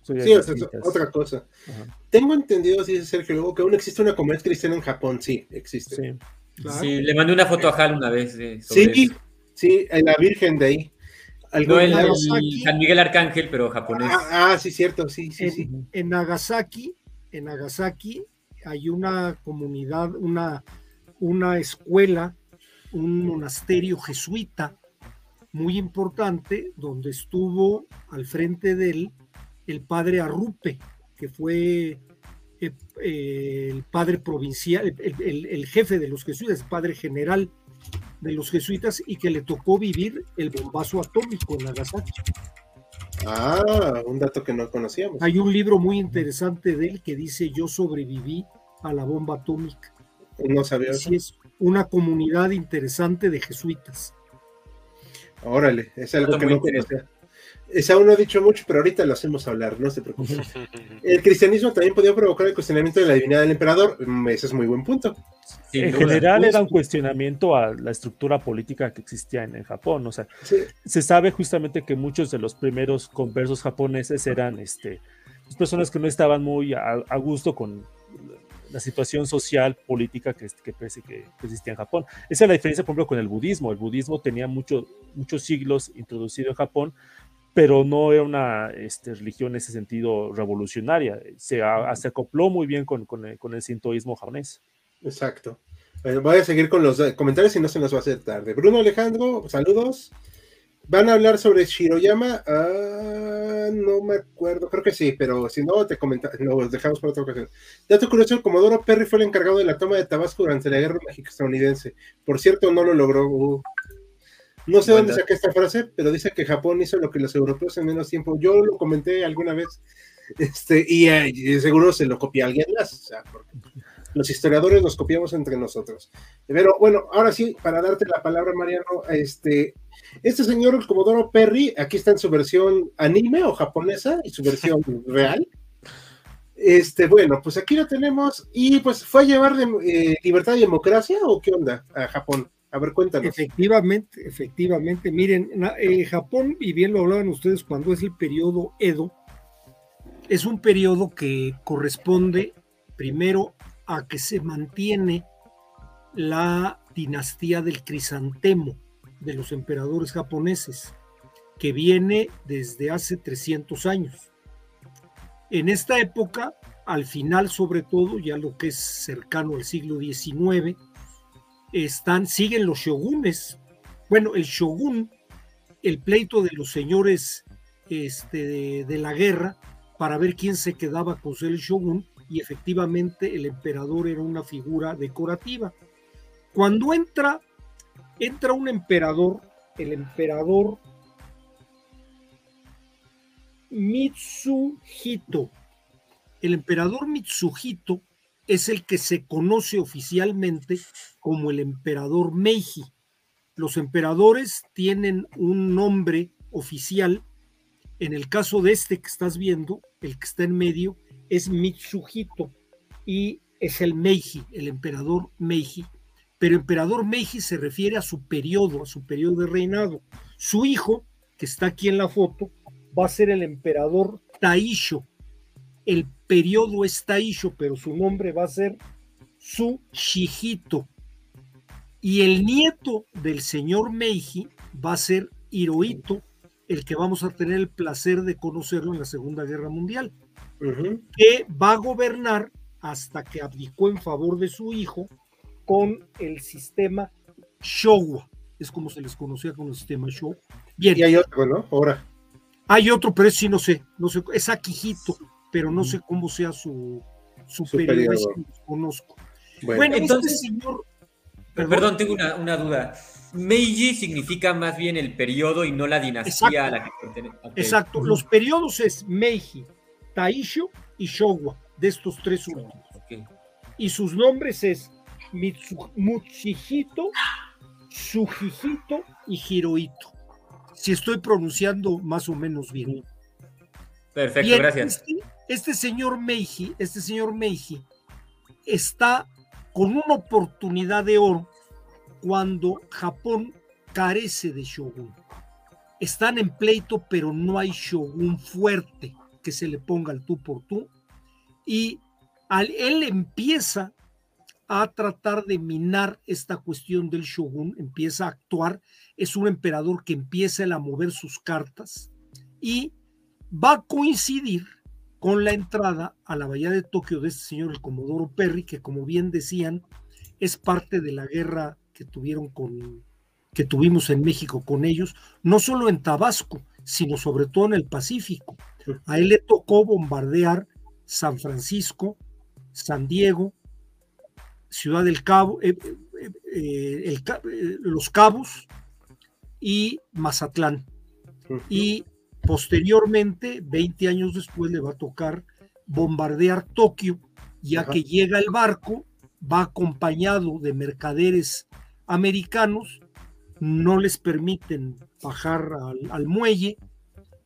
Sí, es otra cosa. Ajá. Tengo entendido, dice Sergio luego, que aún existe una comunidad cristiana en Japón, sí, existe. Sí, claro. sí le mandé una foto a Hal una vez. De, sí, eso. sí, la Virgen de ahí. No el, Nagasaki. San Miguel Arcángel, pero japonés. Ah, ah, sí, cierto, sí, sí, en, sí. en Nagasaki, en Nagasaki hay una comunidad, una, una escuela, un monasterio jesuita muy importante, donde estuvo al frente de él el padre Arrupe, que fue eh, eh, el padre provincial, el, el- el jefe de los jesuitas, el padre general de los jesuitas, y que le tocó vivir el bombazo atómico en Nagasaki. Ah, un dato que no conocíamos. Hay un libro muy interesante de él que dice Yo sobreviví a la bomba atómica. No sabía. eso. Así es, una comunidad interesante de jesuitas. Órale, es algo Dato que no conocía. Es aún no he dicho mucho, pero ahorita lo hacemos hablar, no se preocupen. [LAUGHS] El cristianismo también podía provocar el cuestionamiento de la divinidad del emperador. Mm, Ese es muy buen punto. sin en duda. general era un cuestionamiento a la estructura política que existía en, en Japón. O sea, Sí, se sabe justamente que muchos de los primeros conversos japoneses eran este, pues, personas que no estaban muy a, a gusto con la situación social, política que, que, que existía en Japón. Esa es la diferencia, por ejemplo, con el budismo. El budismo tenía mucho, muchos siglos introducido en Japón, pero no era una este, religión en ese sentido revolucionaria. Se, a- se acopló muy bien con, con el, con el sintoísmo japonés. exacto. Bueno, voy a seguir con los eh, comentarios y no se nos va a hacer tarde. Bruno Alejandro, saludos. Van a hablar sobre Shiroyama. Ah, no me acuerdo, creo que sí, pero si no, te comenta, lo dejamos para otra ocasión. Dato curioso: el Comodoro Perry fue el encargado de la toma de Tabasco durante la guerra México-estadounidense. Por cierto, no lo logró. Uh. No sé dónde saqué esta frase, pero dice que Japón hizo lo que los europeos en menos tiempo. Yo lo comenté alguna vez, este, y, eh, seguro se lo copia alguien más. O sea, porque los historiadores nos copiamos entre nosotros. Pero bueno, ahora sí, para darte la palabra, Mariano, este, este señor, el Comodoro Perry, aquí está en su versión anime o japonesa y su versión [LAUGHS] real. Este, bueno, pues aquí lo tenemos y pues fue a llevar de, eh, libertad y democracia o qué onda a Japón. A ver, cuéntanos. Efectivamente, efectivamente. Miren, eh, Japón, y bien lo hablaban ustedes cuando es el periodo Edo, es un periodo que corresponde primero a que se mantiene la dinastía del crisantemo de los emperadores japoneses, que viene desde hace 300 años. En esta época, al final sobre todo, ya lo que es cercano al siglo XIX, están, siguen los shogunes. Bueno, el shogun, el pleito de los señores este, de, de la guerra para ver quién se quedaba con ser el shogun y efectivamente el emperador era una figura decorativa. Cuando entra, entra un emperador, el emperador Mitsuhito. El emperador Mitsuhito es el que se conoce oficialmente como el emperador Meiji. Los emperadores tienen un nombre oficial. En el caso de este que estás viendo, el que está en medio, es Mitsuhito y es el Meiji, el emperador Meiji. Pero emperador Meiji se refiere a su periodo, a su periodo de reinado. Su hijo, que está aquí en la foto, va a ser el emperador Taisho. El periodo es Taisho, pero su nombre va a ser Su Shihito. Y el nieto del señor Meiji va a ser Hirohito, el que vamos a tener el placer de conocerlo en la Segunda Guerra Mundial, Que va a gobernar hasta que abdicó en favor de su hijo con el sistema Showa. Es como se les conocía con el sistema Showa. Bien, Y hay otro, ¿no? Ahora. hay otro, pero sí no sé, no sé, es Akihito, pero no sé cómo sea su, su, Su periodo, conozco. Bueno, Bueno, entonces- este señor, Perdón, Perdón, tengo una, una duda. Meiji significa más bien el periodo y no la dinastía a la que pertenece. Exacto, los periodos es Meiji, Taisho y Showa, de estos tres últimos. Y sus nombres es Mitsu, Muchihito, Sujihito y Hirohito. Si estoy pronunciando más o menos bien. Perfecto, Bien, gracias. Este, este señor Meiji, este señor Meiji está con una oportunidad de oro cuando Japón carece de shogun. Están en pleito, pero no hay shogun fuerte que se le ponga al tú por tú. Y al, él empieza a tratar de minar esta cuestión del shogun, empieza a actuar, es un emperador que empieza a mover sus cartas y va a coincidir con la entrada a la bahía de Tokio de este señor, el Comodoro Perry, que como bien decían, es parte de la guerra que tuvieron con que tuvimos en México con ellos, no solo en Tabasco, sino sobre todo en el Pacífico. A él le tocó bombardear San Francisco, San Diego, Ciudad del Cabo, eh, eh, eh, Los Cabos y Mazatlán. Y posteriormente, 20 años después, le va a tocar bombardear Tokio, ya que llega el barco, va acompañado de mercaderes americanos, no les permiten bajar al, muelle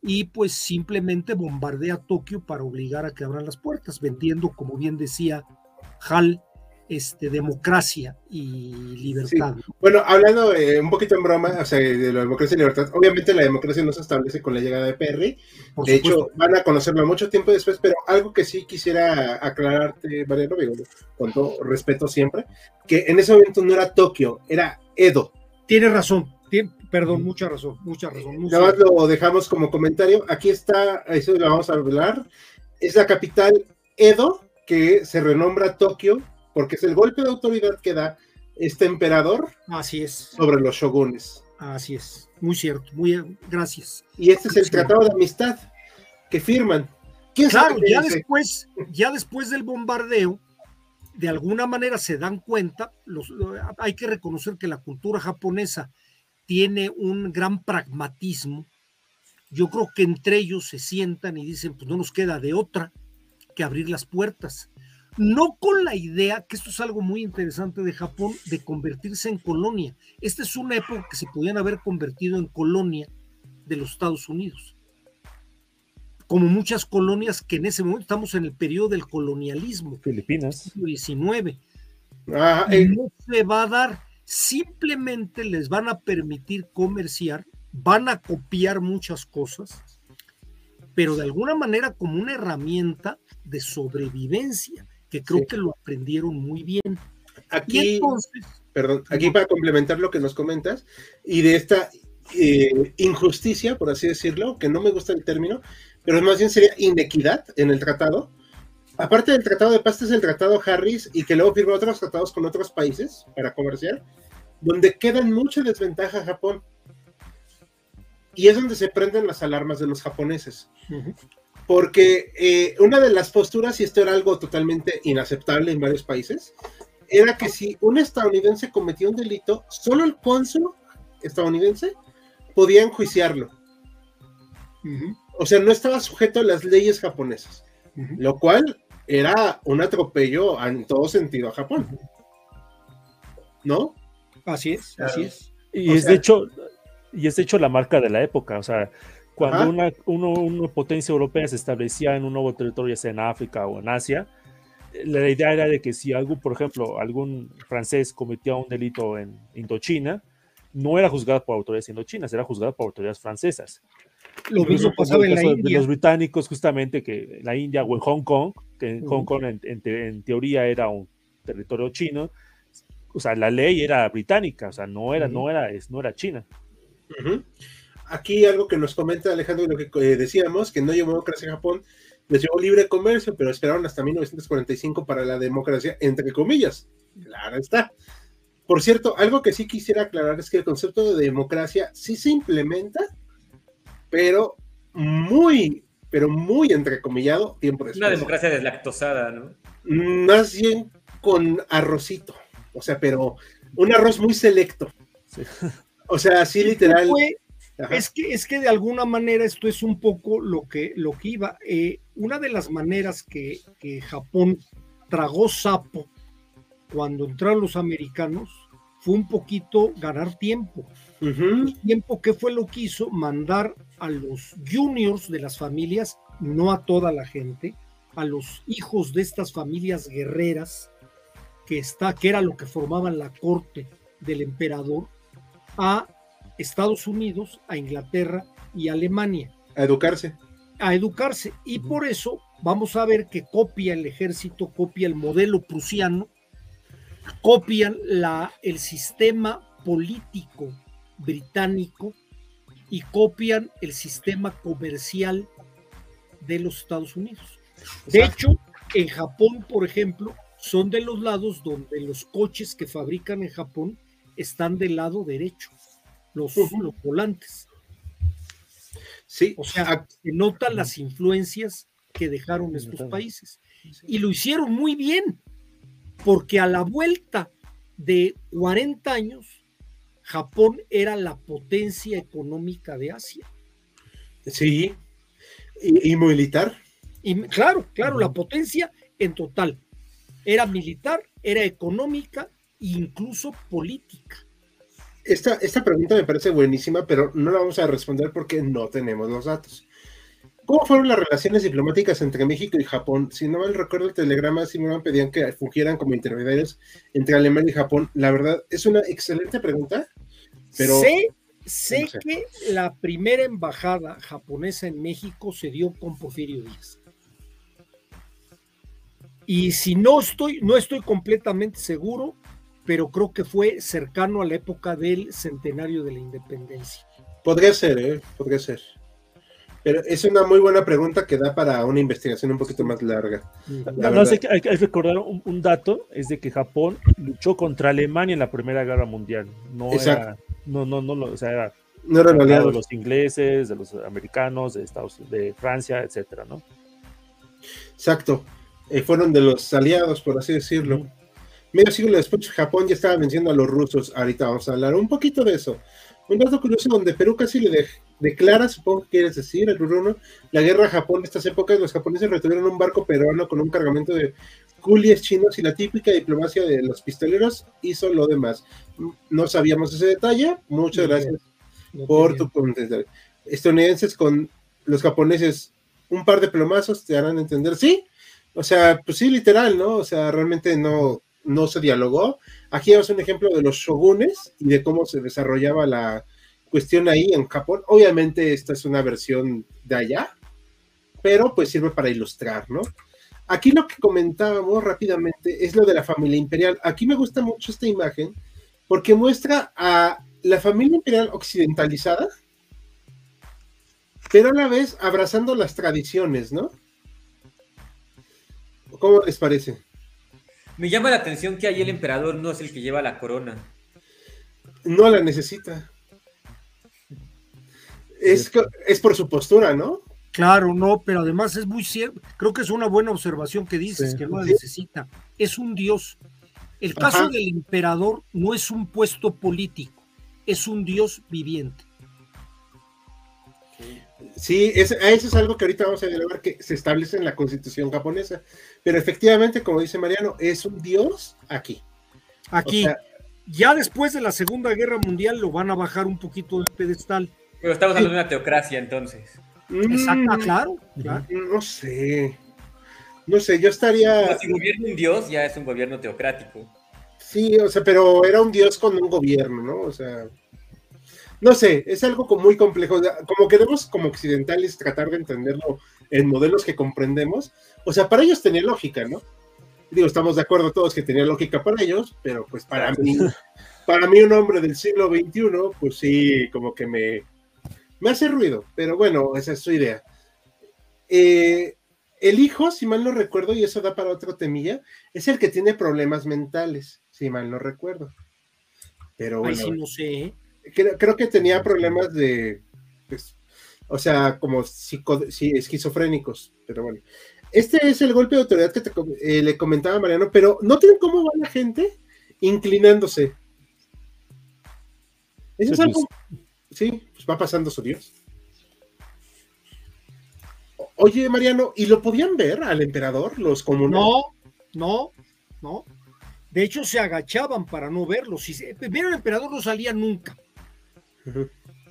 y pues simplemente bombardea Tokio para obligar a que abran las puertas, vendiendo, como bien decía Hal, este, democracia y libertad. Bueno, hablando eh, un poquito en broma, o sea, de la democracia y libertad, obviamente la democracia no se establece con la llegada de Perry, de hecho van a conocerlo mucho tiempo después, pero algo que sí quisiera aclararte, Mariano, con todo respeto siempre, que en ese momento no era Tokio, era Edo. Tiene razón, perdón, mucha razón, mucha razón. Nada más lo dejamos como comentario, aquí está, eso lo vamos a hablar, es la capital Edo, que se renombra Tokio porque es el golpe de autoridad que da este emperador Así es. sobre los shogunes. Así es, muy cierto, muy gracias. Y este es el tratado de amistad que firman. claro, ya después, ya después del bombardeo, de alguna manera se dan cuenta, los, hay que reconocer que la cultura japonesa tiene un gran pragmatismo. Yo creo que entre ellos se sientan y dicen, pues no nos queda de otra que abrir las puertas no con la idea, que esto es algo muy interesante de Japón, de convertirse en colonia. Esta es una época que se podían haber convertido en colonia de los Estados Unidos. Como muchas colonias que en ese momento estamos en el periodo del colonialismo. Filipinas. 19. Ah, eh. No se va a dar, simplemente les van a permitir comerciar, van a copiar muchas cosas, pero de alguna manera como una herramienta de sobrevivencia que creo que lo aprendieron muy bien. Aquí, perdón, aquí para complementar lo que nos comentas y de esta eh, injusticia, por así decirlo, que no me gusta el término, pero más bien sería inequidad en el tratado. Aparte del tratado de paz, es el tratado Harris y que luego firma otros tratados con otros países para comerciar, donde quedan mucha desventaja a Japón. Y es donde se prenden las alarmas de los japoneses. Porque eh, una de las posturas, y esto era algo totalmente inaceptable en varios países, era que si un estadounidense cometía un delito, solo el cónsul estadounidense podía enjuiciarlo. O sea, no estaba sujeto a las leyes japonesas, lo cual era un atropello en todo sentido a Japón. ¿No? Así es, así es. Y es de hecho, y es de hecho la marca de la época, o sea, cuando una, potencia europea se establecía en un nuevo territorio, ya sea en África o en Asia, la idea era de que si algún, por ejemplo, algún francés cometía un delito en Indochina, no era juzgado por autoridades indochinas, era juzgado por autoridades francesas. Lo mismo pasaba en la India. los británicos, justamente, que la India o en Hong Kong, que en Hong Kong en, teoría era un territorio chino, o sea, la ley era británica, o sea, no era, no era, no era china aquí algo que nos comenta Alejandro, lo que eh, decíamos, que no llevó democracia en Japón, les llevó libre comercio, pero esperaron hasta 1945 para la democracia, entre comillas. Claro está. Por cierto, algo que sí quisiera aclarar es que el concepto de democracia sí se implementa, pero muy, pero muy entrecomillado tiempo después. Una democracia deslactosada, ¿no? Más bien con arrocito, o sea, pero un arroz muy selecto. O sea, así literal. Es que, es que de alguna manera esto es un poco lo que, lo que iba. Eh, una de las maneras que, Japón tragó sapo cuando entraron los americanos fue un poquito ganar tiempo. Tiempo que fue lo que hizo mandar a los juniors de las familias, no a toda la gente, a los hijos de estas familias guerreras, que, está, que era lo que formaban la corte del emperador, a Estados Unidos, a Inglaterra y a Alemania. A educarse. A educarse. Y por eso vamos a ver que copia el ejército, copia el modelo prusiano copian la, el sistema político británico y copian el sistema comercial de los Estados Unidos. De hecho, en Japón, por ejemplo, son de los lados donde los coches que fabrican en Japón están del lado derecho, los, los volantes. Sí, O sea, se notan las influencias que dejaron estos países. Y lo hicieron muy bien, porque a la vuelta de 40 años, Japón era la potencia económica de Asia. sí. Y, y militar. Y claro, claro, la potencia en total. Era militar, era económica e incluso política. Esta, esta pregunta me parece buenísima, pero no la vamos a responder porque no tenemos los datos. ¿Cómo fueron las relaciones diplomáticas entre México y Japón? Si no mal recuerdo el telegrama, sí me pedían que fungieran como intermediarios entre Alemania y Japón. La verdad, es una excelente pregunta, pero sé sé no sé. que la primera embajada japonesa en México se dio con Porfirio Díaz. Y si no estoy, no estoy completamente seguro, pero creo que fue cercano a la época del centenario de la independencia. podría ser, ¿eh? Podría ser. Pero es una muy buena pregunta que da para una investigación un poquito más larga. La No, no, sé que hay que recordar un, un dato, es de que Japón luchó contra Alemania en la Primera Guerra Mundial. No Exacto. era, no, no, no, o sea, era No lado de los ingleses, de los americanos, de Estados de Francia, etcétera, ¿no? Exacto. Eh, fueron de los aliados, por así decirlo. Medio siglo después, Japón ya estaba venciendo a los rusos. Ahorita vamos a hablar un poquito de eso. Un dato curioso donde Perú casi le de- declara, supongo que quieres decir, el Bruno, la guerra a Japón de estas épocas. Los japoneses retuvieron un barco peruano con un cargamento de coolies chinos y la típica diplomacia de los pistoleros hizo lo demás. No sabíamos ese detalle. Muchas gracias No por tu comentario. Estadounidenses con los japoneses, un par de plomazos te harán entender, sí, o sea, pues sí, literal, ¿no? O sea, realmente no, no se dialogó. Aquí vemos un ejemplo de los shogunes y de cómo se desarrollaba la cuestión ahí en Japón. Obviamente esta es una versión de allá, pero pues sirve para ilustrar, ¿no? Aquí lo que comentábamos rápidamente es lo de la familia imperial. Aquí me gusta mucho esta imagen porque muestra a la familia imperial occidentalizada, pero a la vez abrazando las tradiciones, ¿no? ¿Cómo les parece? Me llama la atención que ahí el emperador no es el que lleva la corona. No la necesita. Es, es por su postura, ¿no? Claro, no, pero además es muy cierto. Creo que es una buena observación que dices, Sí. que no la necesita. Es un dios. El caso Ajá. del emperador no es un puesto político, es un dios viviente. Sí, es, eso es algo que ahorita vamos a dialogar que se establece en la constitución japonesa. Pero efectivamente, como dice Mariano, es un dios aquí. Aquí, O sea, ya después de la Segunda Guerra Mundial, lo van a bajar un poquito del pedestal. Pero estamos hablando de una teocracia entonces. Exacto, mm, claro. claro. No sé. No sé, yo estaría. Pero si gobierna un dios, ya es un gobierno teocrático. Sí, o sea, pero era un dios con un gobierno, ¿no? O sea, no sé, es algo como muy complejo. Como queremos como occidentales tratar de entenderlo en modelos que comprendemos, o sea, para ellos tenía lógica, ¿no? Digo, estamos de acuerdo todos que tenía lógica para ellos, pero pues para mí, para mí un hombre del siglo XXI, pues sí, como que me, me hace ruido, pero bueno, esa es su idea. Eh, el hijo, si mal no recuerdo, y eso da para otro temilla, es el que tiene problemas mentales, si mal no recuerdo. Pero bueno, sí no sé. ¿eh? creo, creo que tenía problemas de, pues, o sea, como psico- sí, esquizofrénicos, pero bueno. Este es el golpe de autoridad que te eh, le comentaba Mariano, pero noten cómo va la gente inclinándose. Eso es Sí, algo, sí, pues va pasando su Dios. Oye, Mariano, ¿y lo podían ver al emperador, los comunes? No, no, no. De hecho, se agachaban para no verlo. Si se- primero el emperador no salía nunca.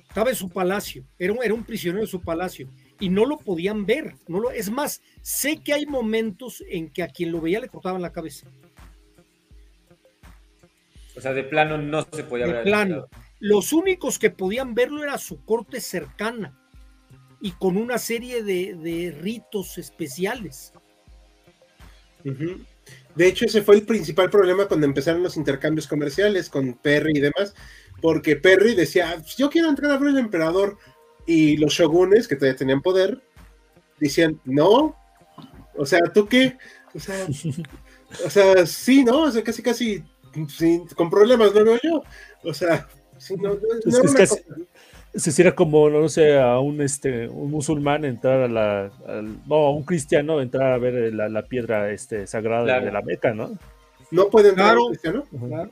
Estaba en su palacio. Era un, era un prisionero de su palacio. Y no lo podían ver. No lo, es más, sé que hay momentos en que a quien lo veía le cortaban la cabeza. O sea, de plano no se podía De ver. al plano. Los únicos que podían verlo era su corte cercana. Y con una serie de, de ritos especiales. De hecho, ese fue el principal problema cuando empezaron los intercambios comerciales con Perry y demás, porque Perry decía, "Pues yo quiero entrar a ver el emperador, y los shogunes, que todavía tenían poder, decían, no, o sea, ¿tú qué? O sea, [LAUGHS] o sea sí, ¿no? O sea, casi, casi, sin- con problemas, no veo yo. O sea, sí, no, no- no Es era que es una casi- cosa- Se hiciera como, no sé, a un, este, un musulmán entrar a la. al- no, a un cristiano entrar a ver la, la piedra este, sagrada Claro. de la Meca, ¿no? no pueden entrar Claro. un cristiano. Claro.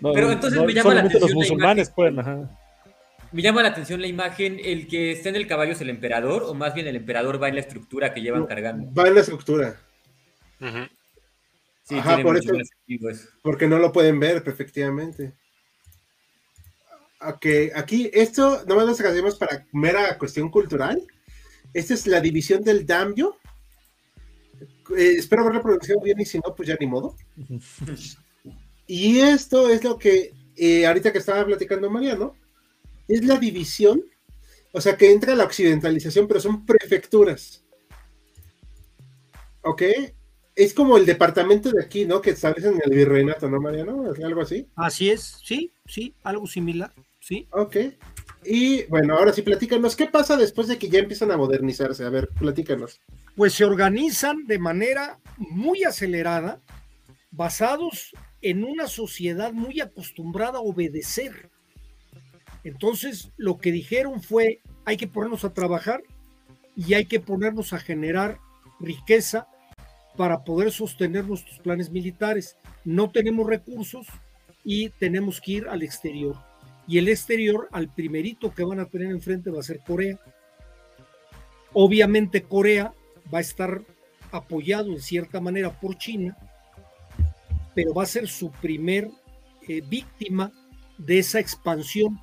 No, Pero no, entonces no, me llama la solamente los atención la musulmanes pueden, ajá. Me llama la atención la imagen, el que está en el caballo es el emperador, o más bien el emperador va en la estructura que llevan No. cargando. Va en la estructura. Sí, Ajá, tiene por mucho eso- más sentido eso. porque no lo pueden ver, efectivamente. Ok, aquí, esto nomás nos hacemos para mera cuestión cultural. Esta es la división del Dambio. Eh, espero haberlo pronunciado bien y si no, pues ya ni modo. Y esto es lo que eh, ahorita que estaba platicando Mariano, es la división, o sea que entra la occidentalización, pero son prefecturas. ¿Ok? Es como el departamento de aquí, ¿no? Que establecen en el virreinato, ¿no, Mariano? ¿Es algo así? Así es, sí, sí, algo similar, sí. Ok. Y bueno, ahora sí, platícanos, ¿qué pasa después de que ya empiezan a modernizarse? A ver, platícanos. Pues se organizan de manera muy acelerada, basados en una sociedad muy acostumbrada a obedecer. Entonces, lo que dijeron fue, hay que ponernos a trabajar y hay que ponernos a generar riqueza para poder sostener nuestros planes militares. No tenemos recursos y tenemos que ir al exterior. Y el exterior, al primerito que van a tener enfrente va a ser Corea. Obviamente Corea va a estar apoyado en cierta manera por China, pero va a ser su primer eh, víctima de esa expansión,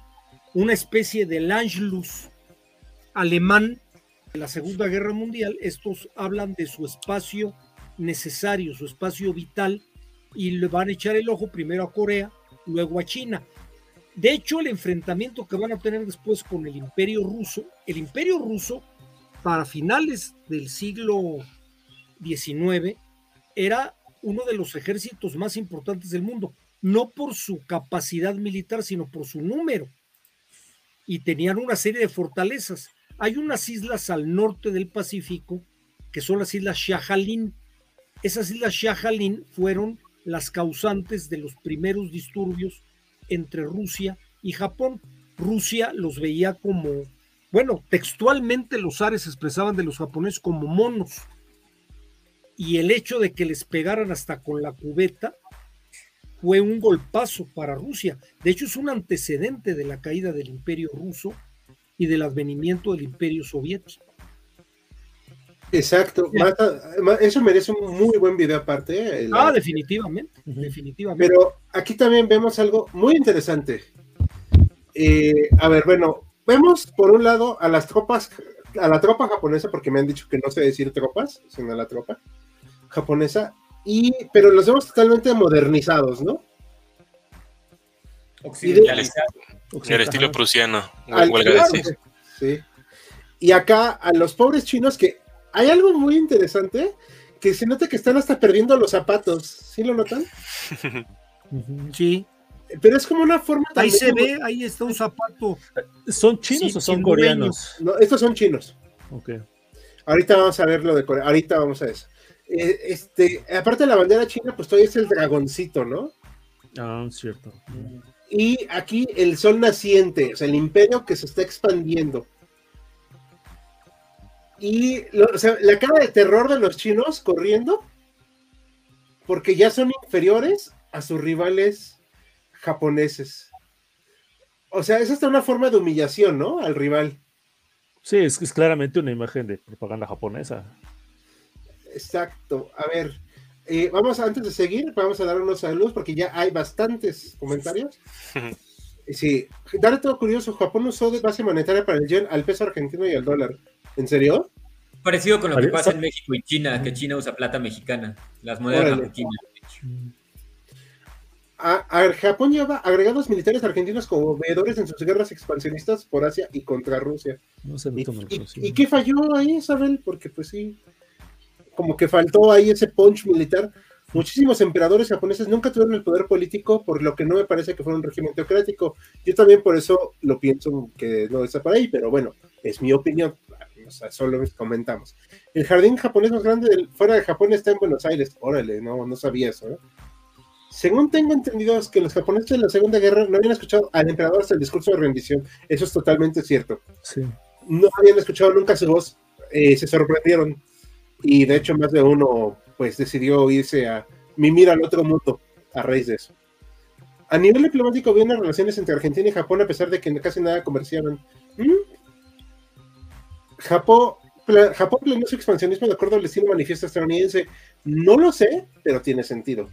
una especie de Anschluss alemán de la Segunda Guerra Mundial. Estos hablan de su espacio necesario, su espacio vital, y le van a echar el ojo primero a Corea, luego a China. De hecho, el enfrentamiento que van a tener después con el imperio ruso, el imperio ruso para finales del siglo XIX era uno de los ejércitos más importantes del mundo, no por su capacidad militar, sino por su número. Y tenían una serie de fortalezas. Hay unas islas al norte del Pacífico que son las islas Shahalin. Esas islas Shahalin fueron las causantes de los primeros disturbios entre Rusia y Japón. Rusia los veía como, bueno, textualmente los zares expresaban de los japoneses como monos. Y el hecho de que les pegaran hasta con la cubeta fue un golpazo para Rusia. De hecho, es un antecedente de la caída del imperio ruso y del advenimiento del imperio soviético. Exacto. A- eso merece un muy buen video aparte. ¿eh? El- Ah, definitivamente, definitivamente. Pero aquí también vemos algo muy interesante. Eh, a ver, bueno, vemos por un lado a las tropas, a la tropa japonesa, porque me han dicho que no sé decir tropas, sino la tropa japonesa, y, pero los vemos totalmente modernizados, ¿no? Occidentalizado. Y al estilo prusiano, Al- huelga claro, decir. sí. Y acá a los pobres chinos que hay algo muy interesante que se nota que están hasta perdiendo los zapatos, ¿sí lo notan? [LAUGHS] Sí, Pero es como una forma ahí se como- ve, ahí está un zapato. ¿Son chinos Sí, o son coreanos? No, estos son chinos. Ok. Ahorita vamos a ver lo de Corea, ahorita vamos a eso. Eh, este, aparte de la bandera china, pues todavía es el dragoncito, ¿no? Ah, cierto. Y aquí el sol naciente, o sea, el imperio que se está expandiendo. Y lo- o sea, la cara de terror de los chinos corriendo, porque ya son inferiores a sus rivales japoneses. O sea, es hasta una forma de humillación, ¿no? Al rival. Sí, es, es claramente una imagen de propaganda japonesa. Exacto. A ver, eh, vamos antes de seguir, vamos a dar unos saludos porque ya hay bastantes comentarios. [LAUGHS] Sí, dato curioso, Japón usó de base monetaria para el yen al peso argentino y al dólar. ¿En serio? Parecido con lo que pasa sa- en México y China, que China usa plata mexicana. Las monedas marroquinas. A, a- Japón lleva agregados militares argentinos como veedores en sus guerras expansionistas por Asia y contra Rusia. No sé, ¿Y, y- y qué falló ahí, Isabel? Porque pues sí, como que faltó ahí ese punch militar. Muchísimos emperadores japoneses nunca tuvieron el poder político, por lo que no me parece que fuera un régimen teocrático. Yo también por eso lo pienso que no está por ahí, pero bueno, es mi opinión. O sea, solo comentamos. El jardín japonés más grande del- fuera de Japón está en Buenos Aires. Órale, no, no sabía eso. ¿eh? Según tengo entendido, es que los japoneses en la Segunda Guerra no habían escuchado al emperador hasta el discurso de rendición. Eso es totalmente cierto. Sí. No habían escuchado nunca su voz. eh, se sorprendieron. Y de hecho, más de uno pues decidió irse a mimir al otro mundo a raíz de eso. A nivel diplomático, bien las relaciones entre Argentina y Japón, a pesar de que casi nada comerciaban. ¿Mm? Japón, pla- Japón planeó su expansionismo de acuerdo al estilo manifiesto estadounidense. No lo sé, pero tiene sentido.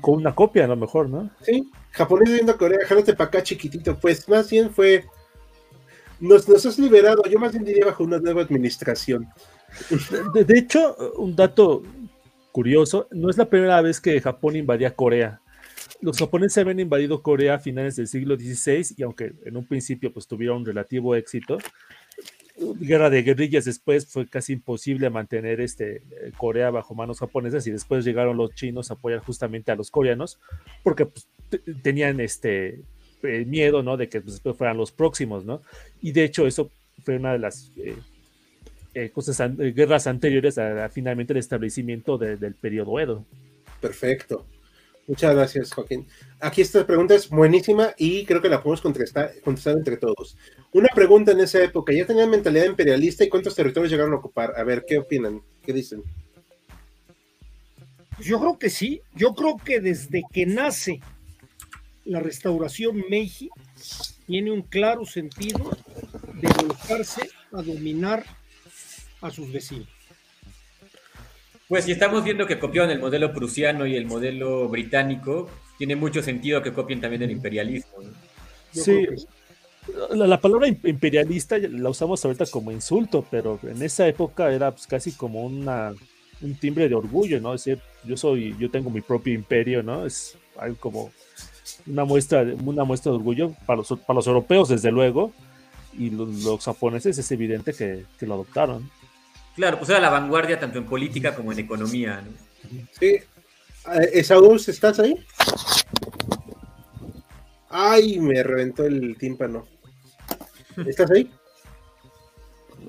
Con- una copia, a lo mejor, ¿no? Sí, japonés viendo a Corea, jálate para acá chiquitito. Pues más bien fue. Nos, nos has liberado, yo más bien diría bajo una nueva administración. De, de hecho, un dato curioso, no es la primera vez que Japón invadía Corea. Los japoneses habían invadido Corea a finales del siglo XVI y aunque en un principio pues tuvieron relativo éxito, guerra de guerrillas después fue casi imposible mantener este, eh, Corea bajo manos japonesas y después llegaron los chinos a apoyar justamente a los coreanos porque pues, te- tenían este eh, miedo, ¿no? De que pues, después fueran los próximos, ¿no? Y de hecho eso fue una de las eh, eh, cosas guerras anteriores a, finalmente el establecimiento de- del periodo Edo. Perfecto. Muchas gracias, Joaquín. Aquí esta pregunta es buenísima y creo que la podemos contestar, contestar entre todos. Una pregunta en esa época, ¿ya tenían mentalidad imperialista y cuántos territorios llegaron a ocupar? A ver, ¿qué opinan? ¿Qué dicen? Yo creo que sí. Yo creo que desde que nace la restauración Meiji, tiene un claro sentido de volcarse a dominar a sus vecinos. Pues si estamos viendo que copiaron el modelo prusiano y el modelo británico, tiene mucho sentido que copien también el imperialismo. ¿no? Sí, la, la palabra im- imperialista la usamos ahorita como insulto, pero en esa época era pues, casi como una, un timbre de orgullo, ¿no? Es decir, yo soy, yo tengo mi propio imperio, ¿no? Es algo como una muestra, de- una muestra de orgullo para los, para los europeos, desde luego, y los, los japoneses es evidente que, que lo adoptaron. Claro, pues era la vanguardia tanto en política como en economía. ¿no? Sí. Eh, Esaú, ¿estás ahí? Ay, me reventó el tímpano. ¿Estás ahí?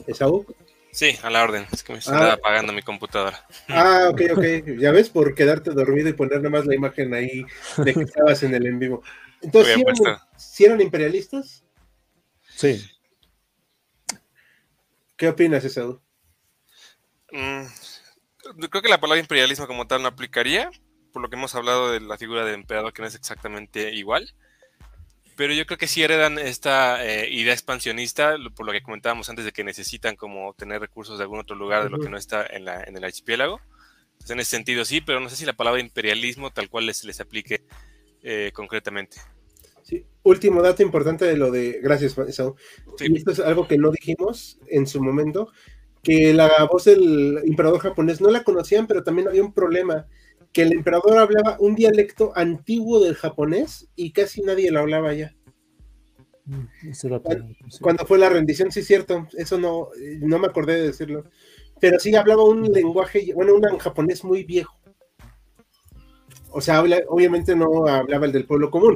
Esaú. Sí, a la orden. Es que me Ah. estaba apagando mi computadora. Ah, ok, ok. Ya ves, por quedarte dormido y poner nada más la imagen ahí de que estabas en el en vivo. Entonces, ¿sí Había eran, puesto. sí eran imperialistas? Sí. ¿Qué opinas, Esaú? Mm, creo que la palabra imperialismo como tal no aplicaría, por lo que hemos hablado de la figura del emperador, que no es exactamente igual. Pero yo creo que sí heredan esta eh, idea expansionista, por lo que comentábamos antes de que necesitan como tener recursos de algún otro lugar de lo que no está en, la, en el archipiélago. Entonces, en ese sentido sí, pero no sé si la palabra imperialismo tal cual les, les aplique eh, concretamente. Sí. Último dato importante de lo de. Gracias, Esaú. Sí. Y esto es algo que no dijimos en su momento, que la voz del emperador japonés no la conocían, pero también había un problema, que el emperador hablaba un dialecto antiguo del japonés y casi nadie lo hablaba ya. Mm. Cuando fue la rendición, sí, cierto, eso no, no me acordé de decirlo. Pero sí hablaba un lenguaje, bueno, un japonés muy viejo. O sea, obviamente no hablaba el del pueblo común.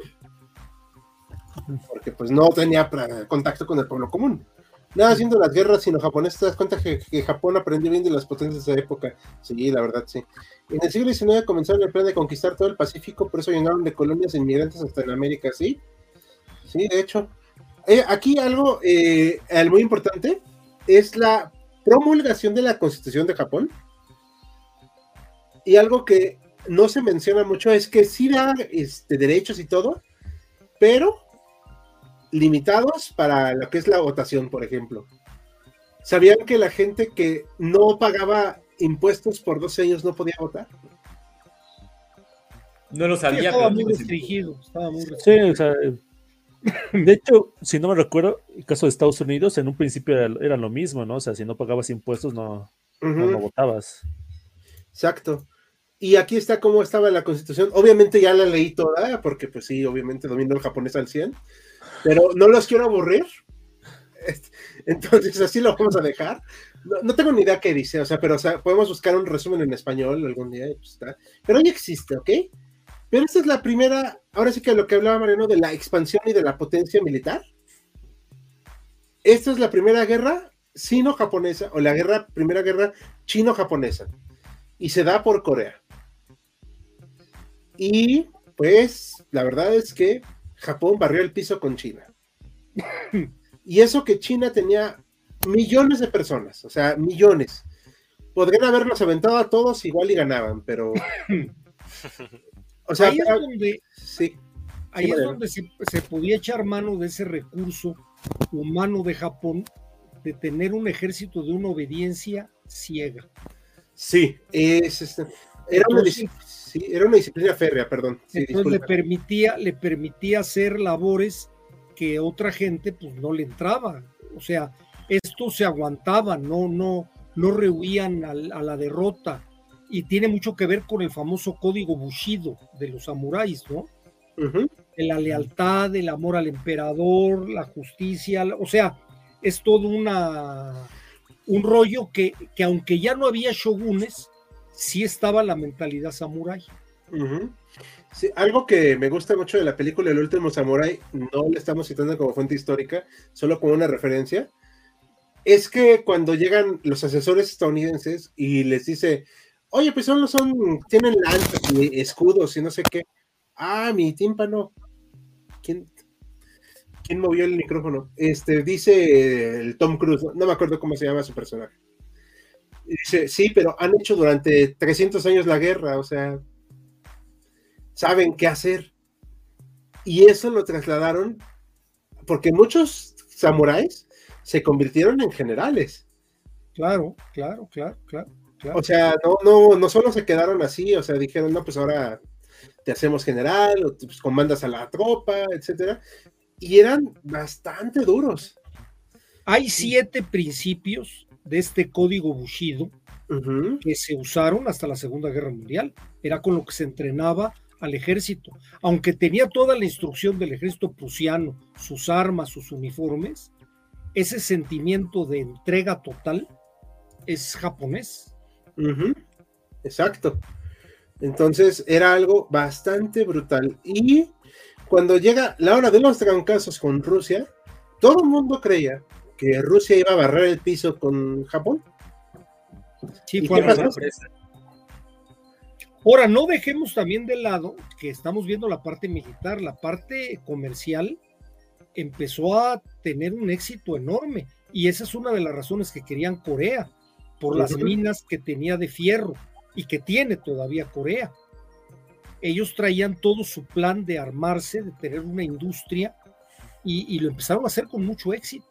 Porque pues no tenía contacto con el pueblo común. Nada haciendo las guerras sino japonés, te das cuenta que, Japón aprendió bien de las potencias de esa época. Sí, la verdad, sí. En el siglo XIX comenzaron el plan de conquistar todo el Pacífico, por eso llenaron de colonias inmigrantes hasta en América, ¿sí? Sí, de hecho. Eh, aquí algo eh, muy importante es la promulgación de la Constitución de Japón. Y algo que no se menciona mucho es que sí da este, derechos y todo, pero limitados para lo que es la votación, por ejemplo. ¿Sabían que la gente que no pagaba impuestos por 12 años no podía votar? No lo Sí, sabía, estaba pero muy restringido. Estaba muy Sí, o sea, eh, de hecho, si no me recuerdo, el caso de Estados Unidos, en un principio era, era lo mismo, ¿no? O sea, si no pagabas impuestos, no, no, Ujú. no votabas. Exacto. Y aquí está cómo estaba la constitución. Obviamente ya la leí toda, porque pues sí, obviamente domino el japonés al 100, pero no los quiero aburrir. Este, Entonces así lo vamos a dejar. No, tengo ni idea qué dice, o sea, pero o sea, podemos buscar un resumen en español algún día. Pues, pero ya existe, ¿ok? Pero esta es la primera, ahora sí que lo que hablaba Mariano de la expansión y de la potencia militar. Esta es la primera guerra sino-japonesa, o la guerra, primera guerra chino-japonesa. Y se da por Corea. Y pues la verdad es que Japón barrió el piso con China. y eso que China tenía millones de personas, o sea, millones. Podrían haberlos aventado a todos igual y ganaban, pero... o sea, ahí es donde, sí, ahí es donde se, podía echar mano de ese recurso humano de Japón de tener un ejército de una obediencia ciega. Sí, es, este, era, una, era una disciplina férrea, perdón. entonces le permitía, le permitía hacer labores que otra gente pues no le entraba. O sea, estos se aguantaban, no, no, no rehuían a, la derrota. Y tiene mucho que ver con el famoso código Bushido de los samuráis, ¿no? De la lealtad, el amor al emperador, la justicia, o sea, es todo una, un rollo que, que aunque ya no había shogunes, sí estaba la mentalidad samurái. sí, algo que me gusta mucho de la película El último samurái, no le estamos citando como fuente histórica, solo como una referencia, es que cuando llegan los asesores estadounidenses y les dice, oye, pues son, son tienen lanzas y escudos y no sé qué. Ah, mi tímpano. ¿Quién, ¿Quién movió el micrófono? Este, dice el Tom Cruise, no, me acuerdo cómo se llama su personaje. Dice, sí, pero han hecho durante 300 años la guerra, o sea, saben qué hacer. Y eso lo trasladaron porque muchos samuráis se convirtieron en generales. Claro, claro, claro, claro. O sea, no, no, no solo se quedaron así, o sea, dijeron, no, pues ahora te hacemos general, o pues comandas a la tropa, etcétera, y eran bastante duros. Hay siete principios de este código Bushido que se usaron hasta la Segunda Guerra Mundial. Era con lo que se entrenaba al ejército. Aunque tenía toda la instrucción del ejército prusiano, sus armas, sus uniformes, ese sentimiento de entrega total es japonés. Exacto. Entonces era algo bastante brutal. Y cuando llega la hora de los trancazos con Rusia, todo el mundo creía que Rusia iba a barrer el piso con Japón. Sí, fue una sorpresa. Ahora, no dejemos también de lado que estamos viendo la parte militar, la parte comercial empezó a tener un éxito enorme y esa es una de las razones que querían Corea, por las minas que tenía de fierro y que tiene todavía Corea ellos traían todo su plan de armarse, de tener una industria, y, lo empezaron a hacer con mucho éxito.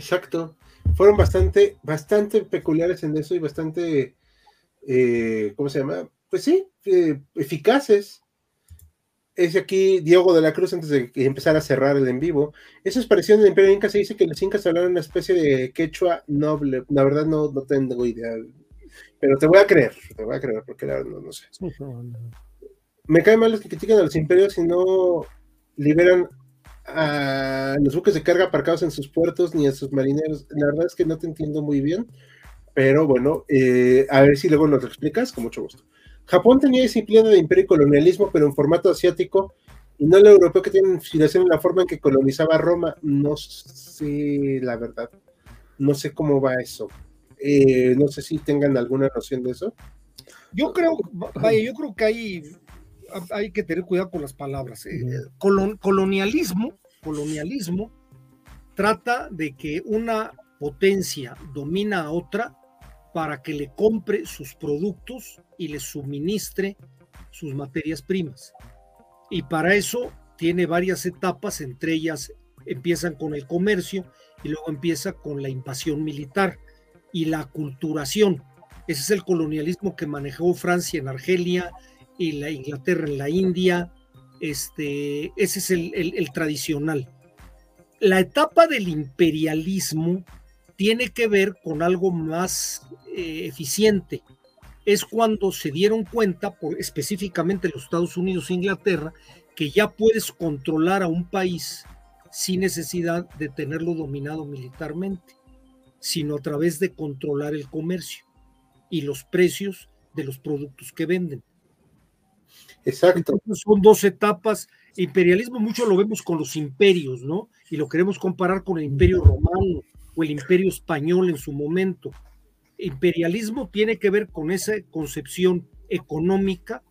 Exacto. Fueron bastante, bastante peculiares en eso y bastante, eh, ¿cómo se llama? Pues sí, eh, eficaces. Es aquí Diego de la Cruz antes de empezar a cerrar el en vivo. Eso es parecido en el Imperio Inca. Se dice que los incas hablaron una especie de quechua noble. La verdad no, no tengo idea. Pero te voy a creer, te voy a creer, porque la verdad no, sé. Me cae mal los que critican a los imperios y no liberan a los buques de carga aparcados en sus puertos ni a sus marineros. La verdad es que no te entiendo muy bien, pero bueno, eh, a ver si luego nos lo explicas, con mucho gusto. Japón tenía disciplina de imperio y colonialismo, pero en formato asiático, y no el europeo que tiene inspiración en la forma en que colonizaba Roma. No sé, la verdad. No sé cómo va eso. Eh, no sé si tengan alguna noción de eso. Yo creo, vaya, yo creo que hay, hay que tener cuidado con las palabras. Eh, colonialismo, colonialismo trata de que una potencia domina a otra para que le compre sus productos y le suministre sus materias primas. Y para eso tiene varias etapas, entre ellas empiezan con el comercio y luego empieza con la invasión militar y la culturación. Ese es el colonialismo que manejó Francia en Argelia y la Inglaterra en la India. Este, ese es el, tradicional. La etapa del imperialismo tiene que ver con algo más eh, eficiente. Es cuando se dieron cuenta, específicamente los Estados Unidos e Inglaterra, que ya puedes controlar a un país sin necesidad de tenerlo dominado militarmente sino a través de controlar el comercio y los precios de los productos que venden. Exacto. Entonces, son dos etapas. Imperialismo mucho lo vemos con los imperios, ¿no? Y lo queremos comparar con el imperio romano o el imperio español en su momento. Imperialismo tiene que ver con esa concepción económica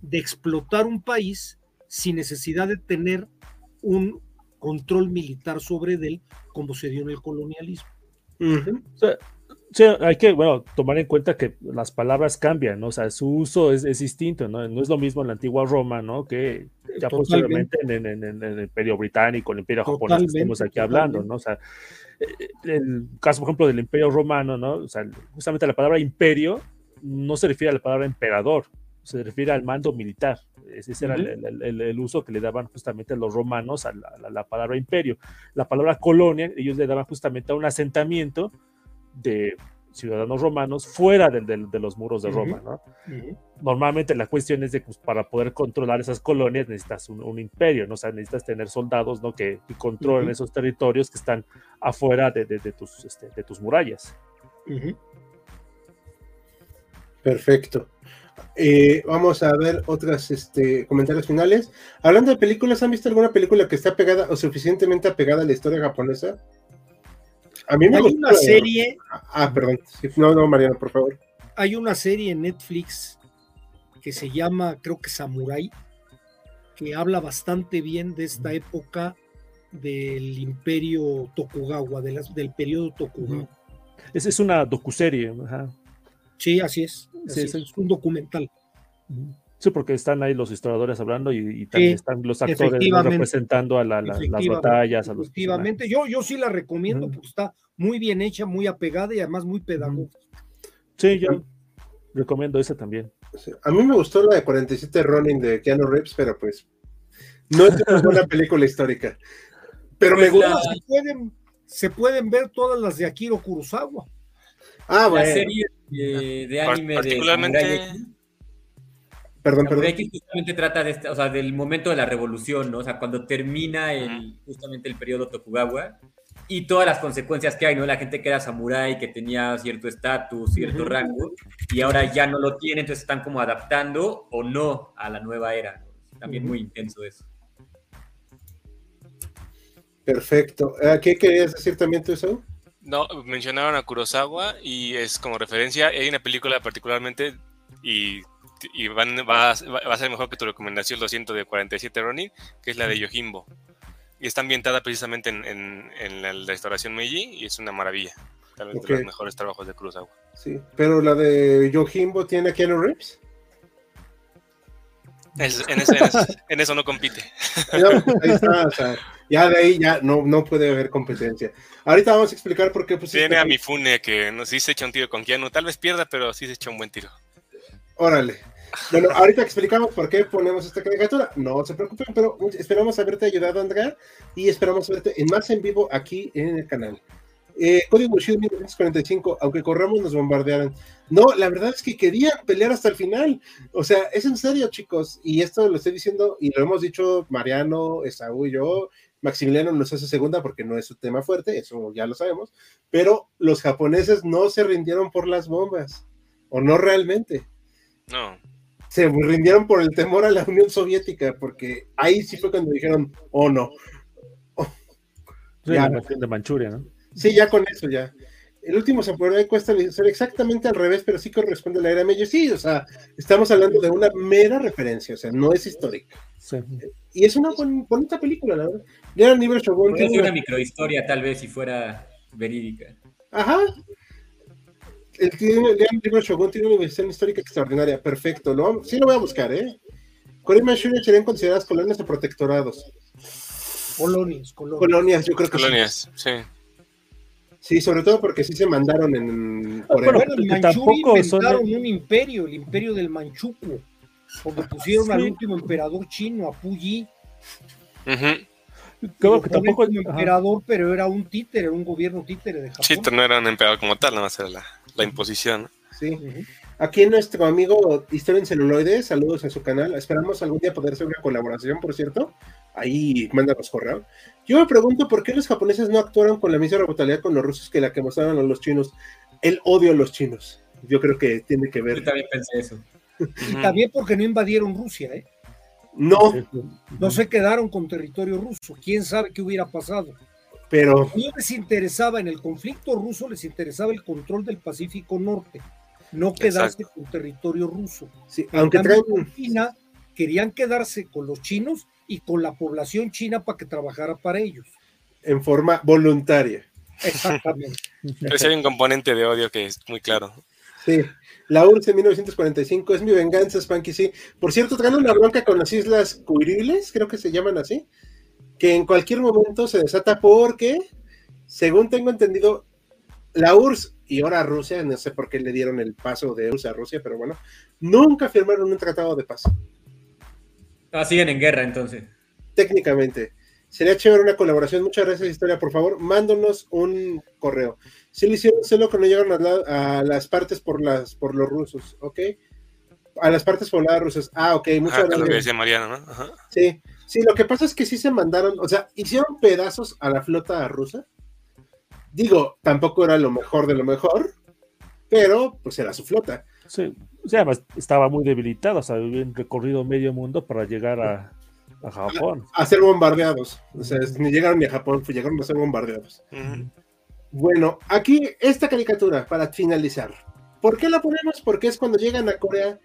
de explotar un país sin necesidad de tener un control militar sobre él, como se dio en el colonialismo. Ujú. O sea, sí, hay que, bueno, tomar en cuenta que las palabras cambian, ¿no? O sea, su uso es, es distinto, ¿no? No es lo mismo en la antigua Roma, ¿no? Que ya Totalmente. posteriormente en, en- en- el Imperio Británico, el Imperio japonés que Totalmente, estamos aquí hablando, ¿no? O sea, eh, el caso, por ejemplo, del Imperio Romano, ¿no? O sea, justamente la palabra imperio no se refiere a la palabra emperador, se refiere al mando militar. Ese era el- el, el- el uso que le daban justamente los romanos a la, la- la palabra imperio. La palabra colonia, ellos le daban justamente a un asentamiento de ciudadanos romanos fuera de los muros de. Roma, ¿no? Normalmente la cuestión es de que pues, para poder controlar esas colonias necesitas un, un imperio, ¿no? O sea, necesitas tener soldados, ¿no? Que, que controlen esos territorios que están afuera de, de- de tus, este, de tus murallas. Perfecto. Eh, vamos a ver otros este, comentarios finales. Hablando de películas, ¿han visto alguna película que está pegada o suficientemente apegada a la historia japonesa? A mí me Hay gustó una serie, Ah, perdón. Sí, No, no, Mariano, por favor. hay una serie en Netflix que se llama, creo que Samurai, que habla bastante bien de esta época del imperio Tokugawa, de las- del periodo Tokugawa. Es, es una docuserie, ajá. Sí, así es. así Sí, es, un documental. Sí, porque están ahí los historiadores hablando y, y también Sí, están los actores representando a la- la- las Efectivamente, batallas, a los Efectivamente, yo, yo sí la recomiendo porque está muy bien hecha, muy apegada y además muy pedagógica. Sí, yo recomiendo esa también. Sí, A mí me gustó la de 47 Ronin de Keanu Reeves, pero pues no es una buena [LAUGHS] película histórica. Pero me Pues gusta. la- Se, pueden, se pueden ver todas las de Akiro Kurosawa. Ah, La bueno. serie de, de anime de Particularmente- Perdón, perdón. X justamente trata de este, o sea, del momento de la revolución, ¿no? O sea, cuando termina el, justamente el periodo Tokugawa y todas las consecuencias que hay, ¿no? La gente que era samurái, que tenía cierto estatus, cierto rango, y ahora ya no lo tiene, entonces están como adaptando o no a la nueva era. ¿no? También muy intenso eso. Perfecto. Eh, ¿Qué querías decir también tú, eso? No, mencionaron a Kurosawa y es como referencia. Hay una película particularmente y, y van- va, a, va a ser mejor que tu recomendación, lo siento, de 47 Ronin, que es la de Yojimbo. Y está ambientada precisamente en, en- en la restauración Meiji y es una maravilla. Tal vez de los mejores trabajos de Kurosawa. Sí. Pero la de Yojimbo tiene a Keanu Reeves. Es- en, ese- en ese- en eso no compite. [LAUGHS] No, ahí está, o sea, ya de ahí ya no, no puede haber competencia. Ahorita vamos a explicar por qué. Tiene a Mifune que no, sí se echa un tiro con Keanu. Tal vez pierda, pero sí se echa un buen tiro. Órale. Bueno, ahorita explicamos por qué ponemos esta caricatura. No se preocupen, pero esperamos haberte ayudado, Andrea, y esperamos verte en más en vivo aquí en el canal. Eh, Código Shield 1945, aunque corramos, nos bombardearon. No, la verdad es que querían pelear hasta el final. O sea, es en serio, chicos. Y esto lo estoy diciendo, y lo hemos dicho Mariano, Esaú y yo. Maximiliano nos hace segunda porque no es su tema fuerte, eso ya lo sabemos. Pero los japoneses no se rindieron por las bombas, o no realmente No. se rindieron por el temor a la Unión Soviética, porque ahí sí fue cuando dijeron, oh no. Sí, Ya. la de Manchuria, ¿no? Sí, ya con eso ya. El último samurai cuesta ser exactamente al revés, pero sí corresponde a la era Meiji. Sí, o sea, estamos hablando de una mera referencia, o sea, no es histórica. Sí. Y es una bon- bonita película, la verdad. Leon Nivel Shogun Podría tiene ser una una- microhistoria, tal vez, si fuera verídica. Ajá. El Leon Nivel Shogun tiene una versión histórica extraordinaria. Perfecto. Lo, sí lo voy a buscar, ¿eh? Corea y Manchuria serían consideradas colonias o protectorados. Colonias, colonias. Colonias, yo creo que sí. Colonias, sí. Sí, sobre todo porque sí se mandaron en Corea. bueno, Manchuria tampoco son- inventaron un imperio, el imperio del Manchukuo, donde pusieron al último emperador chino, a Puyi. Creo Lo que tampoco. como ajá. emperador, pero era un títere, un gobierno títere de Japón. Sí, no era un emperador como tal, nada más era la, la imposición. Sí. Aquí nuestro amigo Historia en celuloide, saludos a su canal. Esperamos algún día poder hacer una colaboración, por cierto, ahí mándanos correo. Yo me pregunto por qué los japoneses no actuaron con la misma brutalidad con los rusos que la que mostraron a los chinos. El odio a los chinos. Yo creo que tiene que ver. Yo también pensé eso. Y [LAUGHS] también porque no invadieron Rusia, ¿eh? No, No se quedaron con territorio ruso. ¿Quién sabe qué hubiera pasado? pero No les interesaba, en el conflicto ruso les interesaba el control del Pacífico Norte, no quedarse con territorio ruso. sí, aunque cambio, traen. con China querían quedarse con los chinos y con la población china para que trabajara para ellos. en forma voluntaria. Exactamente. [LAUGHS] Pero hay un componente de odio que es muy claro. Sí. La URSS en 1945 es mi venganza, Spanky, sí. Por cierto, traen una bronca con las Islas Kuriles, creo que se llaman así, que en cualquier momento se desata porque, según tengo entendido, la URSS y ahora Rusia, no sé por qué le dieron el paso de URSS a Rusia, pero bueno, nunca firmaron un tratado de paz, Ah, siguen en guerra entonces. técnicamente. Sería chévere una colaboración. Muchas gracias, Historia. Por favor, mándanos un correo. Sí le hicieron solo que no llegaron a, la- a las partes por las por los rusos, ¿ok? A las partes pobladas rusas. Ah, ok, muchas Ajá, es lo que gracias. decía Mariano, ¿no? Ajá. Sí, sí, lo que pasa es que sí se mandaron, o sea, hicieron pedazos a la flota rusa. Digo, tampoco era lo mejor de lo mejor, pero pues era su flota. Sí, o sea, además estaba muy debilitado, o sea, habían recorrido medio mundo para llegar a, a Japón. A ser bombardeados. O sea, ni llegaron ni a Japón, pues, llegaron a ser bombardeados. Ujú. Bueno, aquí esta caricatura para finalizar. ¿Por qué la ponemos? Porque es cuando llegan a Corea,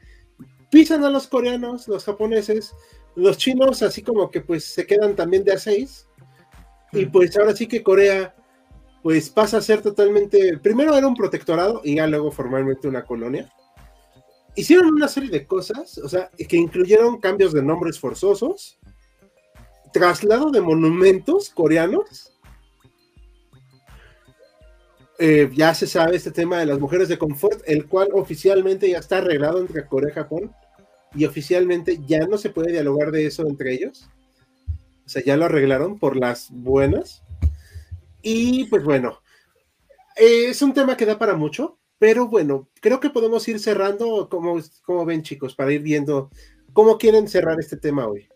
pisan a los coreanos, los japoneses, los chinos, así como que pues se quedan también de a seis. Y pues ahora sí que Corea pues pasa a ser totalmente, primero era un protectorado y ya luego formalmente una colonia. Hicieron una serie de cosas, o sea, que incluyeron cambios de nombres forzosos, traslado de monumentos coreanos, eh, ya se sabe este tema de las mujeres de confort, el cual oficialmente ya está arreglado entre Corea y Japón, y oficialmente ya no se puede dialogar de eso entre ellos. O sea, ya lo arreglaron por las buenas. Y pues bueno, eh, es un tema que da para mucho, pero bueno, creo que podemos ir cerrando, como, como ven chicos, para ir viendo cómo quieren cerrar este tema hoy.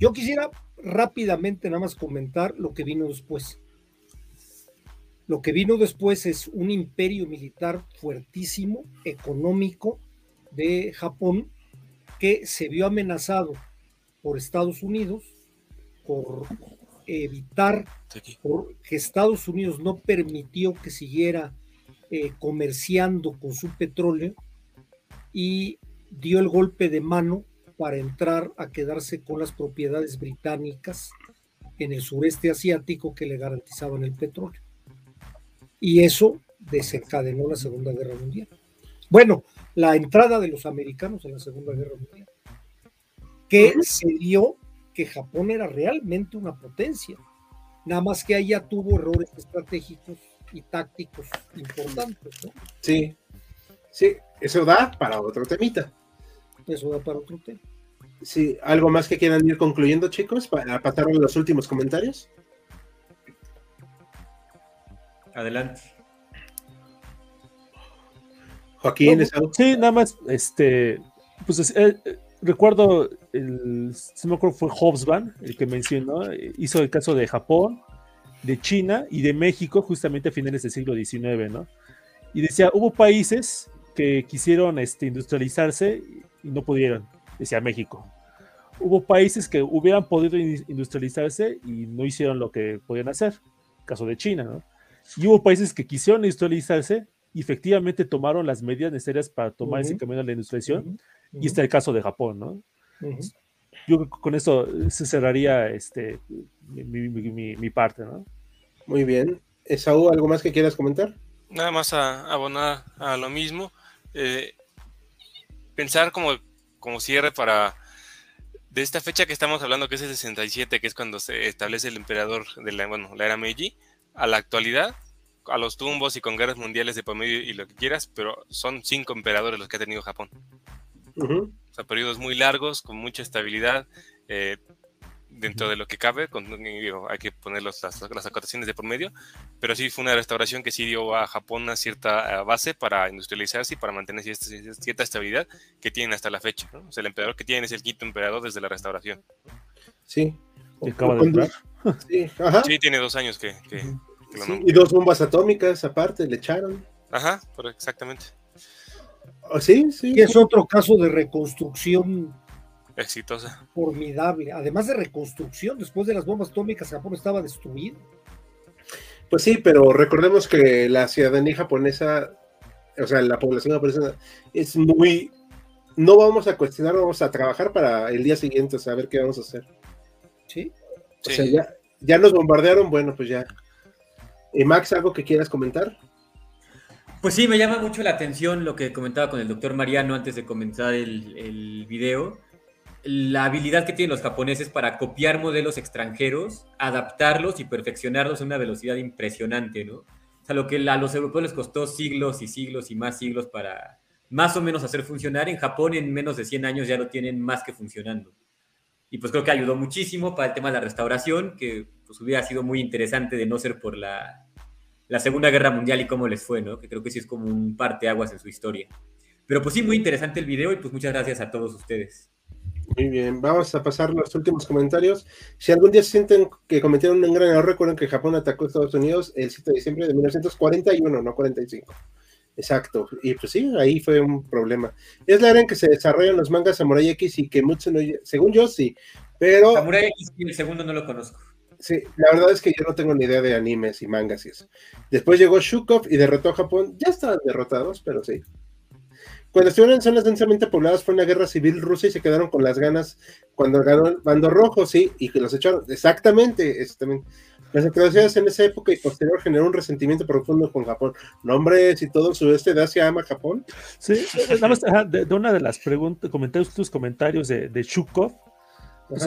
Yo quisiera rápidamente nada más comentar lo que vino después. Lo que vino después es un imperio militar fuertísimo, económico de Japón, que se vio amenazado por Estados Unidos, por evitar, Aquí. por que Estados Unidos no permitió que siguiera eh, comerciando con su petróleo y dio el golpe de mano para entrar a quedarse con las propiedades británicas en el sureste asiático que le garantizaban el petróleo. Y eso desencadenó la Segunda Guerra Mundial. Bueno, la entrada de los americanos en la Segunda Guerra Mundial, que se vio que Japón era realmente una potencia, nada más que allá tuvo errores estratégicos y tácticos importantes, ¿no? Sí, sí, eso da para otro temita. Eso da para otro tema. Sí, ¿algo más que quieran ir concluyendo, chicos, para pasar a los últimos comentarios? Adelante. Joaquín, No. Sí, nada más, este, pues es- eh, eh, recuerdo, el, si no me acuerdo, fue Hobsbawm el que mencionó, eh, hizo el caso de Japón, de China y de México justamente a finales del siglo XIX, ¿no? Y decía, hubo países que quisieron este, industrializarse y no pudieron, decía México. Hubo países que hubieran podido in- industrializarse y no hicieron lo que podían hacer, caso de China, ¿no? Y hubo países que quisieron industrializarse y efectivamente tomaron las medidas necesarias para tomar ese Ujú. camino a la industrialización, Ujú, y está el caso de Japón, ¿no? Yo creo que con eso se cerraría este, mi, mi- mi- mi- mi parte, ¿no? Muy bien. Esaú, ¿algo más que quieras comentar? Nada más a abonar a lo mismo. eh, pensar como, como cierre para de esta fecha que estamos hablando, que es el 67, que es cuando se establece el emperador de la, bueno, la era Meiji, a la actualidad, a los tumbos y con guerras mundiales de por medio y lo que quieras, pero son cinco emperadores los que ha tenido Japón. Ujú. O sea, periodos muy largos, con mucha estabilidad, eh, dentro de lo que cabe, con, digo, hay que poner los- las, las acotaciones de por medio, pero sí fue una restauración que sí dio a Japón una cierta eh, base para industrializarse y para mantener cierta, cierta estabilidad que tienen hasta la fecha. ¿no? O sea, el emperador que tienen es el quinto emperador desde la restauración. Sí. Acaba de entrar. [LAUGHS] Sí, ajá. Sí, tiene dos años que, que- que Sí, y dos bombas atómicas aparte, le echaron. Ajá, pero exactamente. Oh, Sí, sí. Y es otro caso de reconstrucción Exitosa. formidable. Además de reconstrucción, después de las bombas atómicas, Japón estaba destruido. Pues sí, pero recordemos que la ciudadanía japonesa, o sea, la población japonesa es muy... No vamos a cuestionar, vamos a trabajar para el día siguiente, o sea, a ver qué vamos a hacer. ¿sí? O Sí. sea, ya, ya nos bombardearon, bueno, pues ya. ¿Y Max, algo que quieras comentar? Pues sí, me llama mucho la atención lo que comentaba con el doctor Mariano antes de comenzar el, el video. La habilidad que tienen los japoneses para copiar modelos extranjeros, adaptarlos y perfeccionarlos a una velocidad impresionante, ¿no? O sea, lo que a los europeos les costó siglos y siglos y más siglos para más o menos hacer funcionar, en Japón en menos de 100 años ya lo tienen más que funcionando. Y pues creo que ayudó muchísimo para el tema de la restauración, que pues hubiera sido muy interesante de no ser por la, la Segunda Guerra Mundial y cómo les fue, ¿no? Que creo que sí es como un parteaguas en su historia. Pero pues sí, muy interesante el video y pues muchas gracias a todos ustedes. Muy bien, vamos a pasar los últimos comentarios. Si algún día sienten que cometieron un gran error, recuerden que Japón atacó a Estados Unidos el 7 de diciembre de 1941, no 45. Exacto, y pues sí, ahí fue un problema. Es la era en que se desarrollan los mangas Samurai X y que Mutsu no, según yo sí, pero Samurai X, el segundo no lo conozco. sí, la verdad es que yo no tengo ni idea de animes y mangas y eso. Después llegó Shukov y derrotó a Japón, ya estaban derrotados, pero sí. Cuando estuvieron en zonas densamente pobladas fue una guerra civil rusa y se quedaron con las ganas cuando ganó el bando rojo, sí, y que los echaron. Exactamente, también. Las atrocidades en esa época y posterior generó un resentimiento profundo con Japón. No, hombre, si todo el sudeste de Asia ama Japón. Sí, nada más ajá, de, de una de las preguntas, comentarios, tus comentarios de, de Shukov.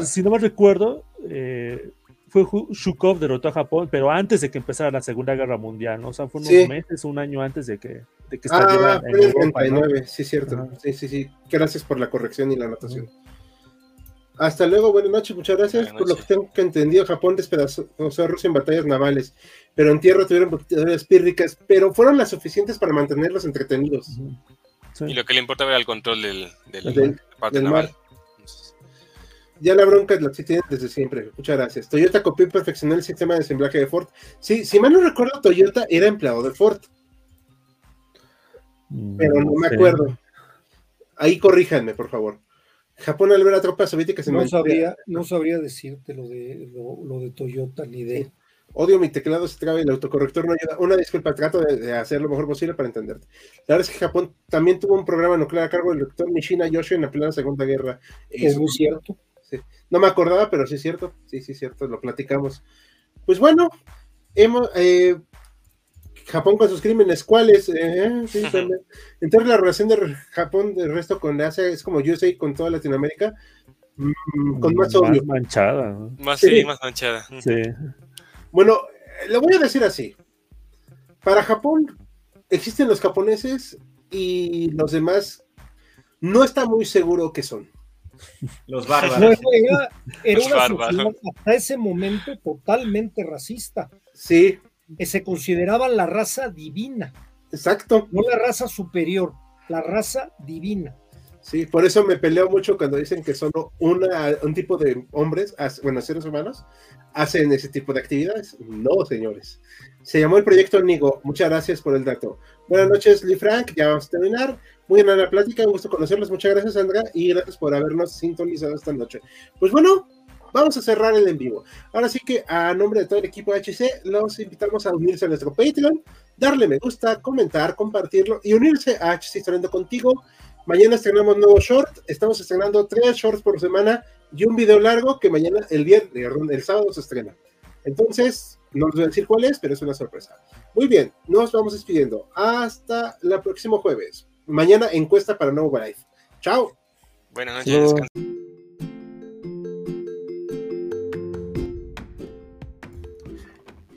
Si no mal recuerdo, eh, fue Shukov derrotó a Japón, pero antes de que empezara la Segunda Guerra Mundial, ¿no? O sea, fue unos Sí. meses, un año antes de que, de que Ah, fue en en el Europa, ¿no? 39, sí, cierto. Ajá. Sí, sí, sí. Gracias por la corrección y la anotación. Hasta luego, buenas noches, muchas gracias. Por lo que tengo que entendido, Japón despedazó a Rusia en batallas navales, pero en tierra tuvieron victorias pírricas, pero fueron las suficientes para mantenerlos entretenidos. Sí. Y lo que le importaba era el control del, del, Del- parte del naval. mar. Ya la bronca la sí tienen desde siempre. Muchas gracias. Toyota copió y perfeccionó el sistema de ensamblaje de Ford. Sí, si mal no recuerdo, Toyota era empleado de Ford, pero no me sé. acuerdo. Ahí corríjanme, por favor. Japón al ver a tropas soviéticas en No Manchuria- sabría, no sabría decirte lo de, lo, lo de Toyota ni de. Odio mi teclado, se traba y el autocorrector no ayuda. Una disculpa, trato de, de hacer lo mejor posible para entenderte. La verdad es que Japón también tuvo un programa nuclear a cargo del doctor Nishina Yoshi en la plena Segunda Guerra. Es muy cierto. no me acordaba, pero sí es cierto. Sí, sí es cierto, lo platicamos. Pues bueno, hemos, eh, Japón con sus crímenes, ¿cuáles? Eh, sí, también. Entonces la relación de Japón del resto con Asia es como USA con toda Latinoamérica, mm, con más obvio. manchada. ¿no? más, Sí. sí, más manchada. Sí. Bueno, eh, lo voy a decir así. Para Japón existen los japoneses y los demás no está muy seguro que son. Los No, bárbaros. era, era Los una bárbaros. sociedad hasta ese momento totalmente racista. Sí, se consideraban la raza divina, exacto. no la raza superior, la raza divina. Sí, por eso me peleo mucho cuando dicen que solo una, un tipo de hombres, bueno, seres humanos, hacen ese tipo de actividades. No, señores. Se llamó el proyecto Nigo. Muchas gracias por el dato. Buenas noches, Lee Frank. Ya vamos a terminar. Muy buena la plática, un gusto conocerlos. Muchas gracias, Sandra, y gracias por habernos sintonizado esta noche. Pues bueno, vamos a cerrar el en vivo. Ahora sí que a nombre de todo el equipo HC, los invitamos a unirse a nuestro Patreon, darle me gusta, comentar, compartirlo y unirse a HC Estrenando Contigo. Mañana estrenamos nuevo short. Estamos estrenando tres shorts por semana y un video largo que mañana, el viernes, el sábado se estrena. Entonces, no les voy a decir cuál es, pero es una sorpresa. Muy bien, nos vamos despidiendo. Hasta el próximo jueves. Mañana encuesta para Nuevo Life. Chao. Buenas noches,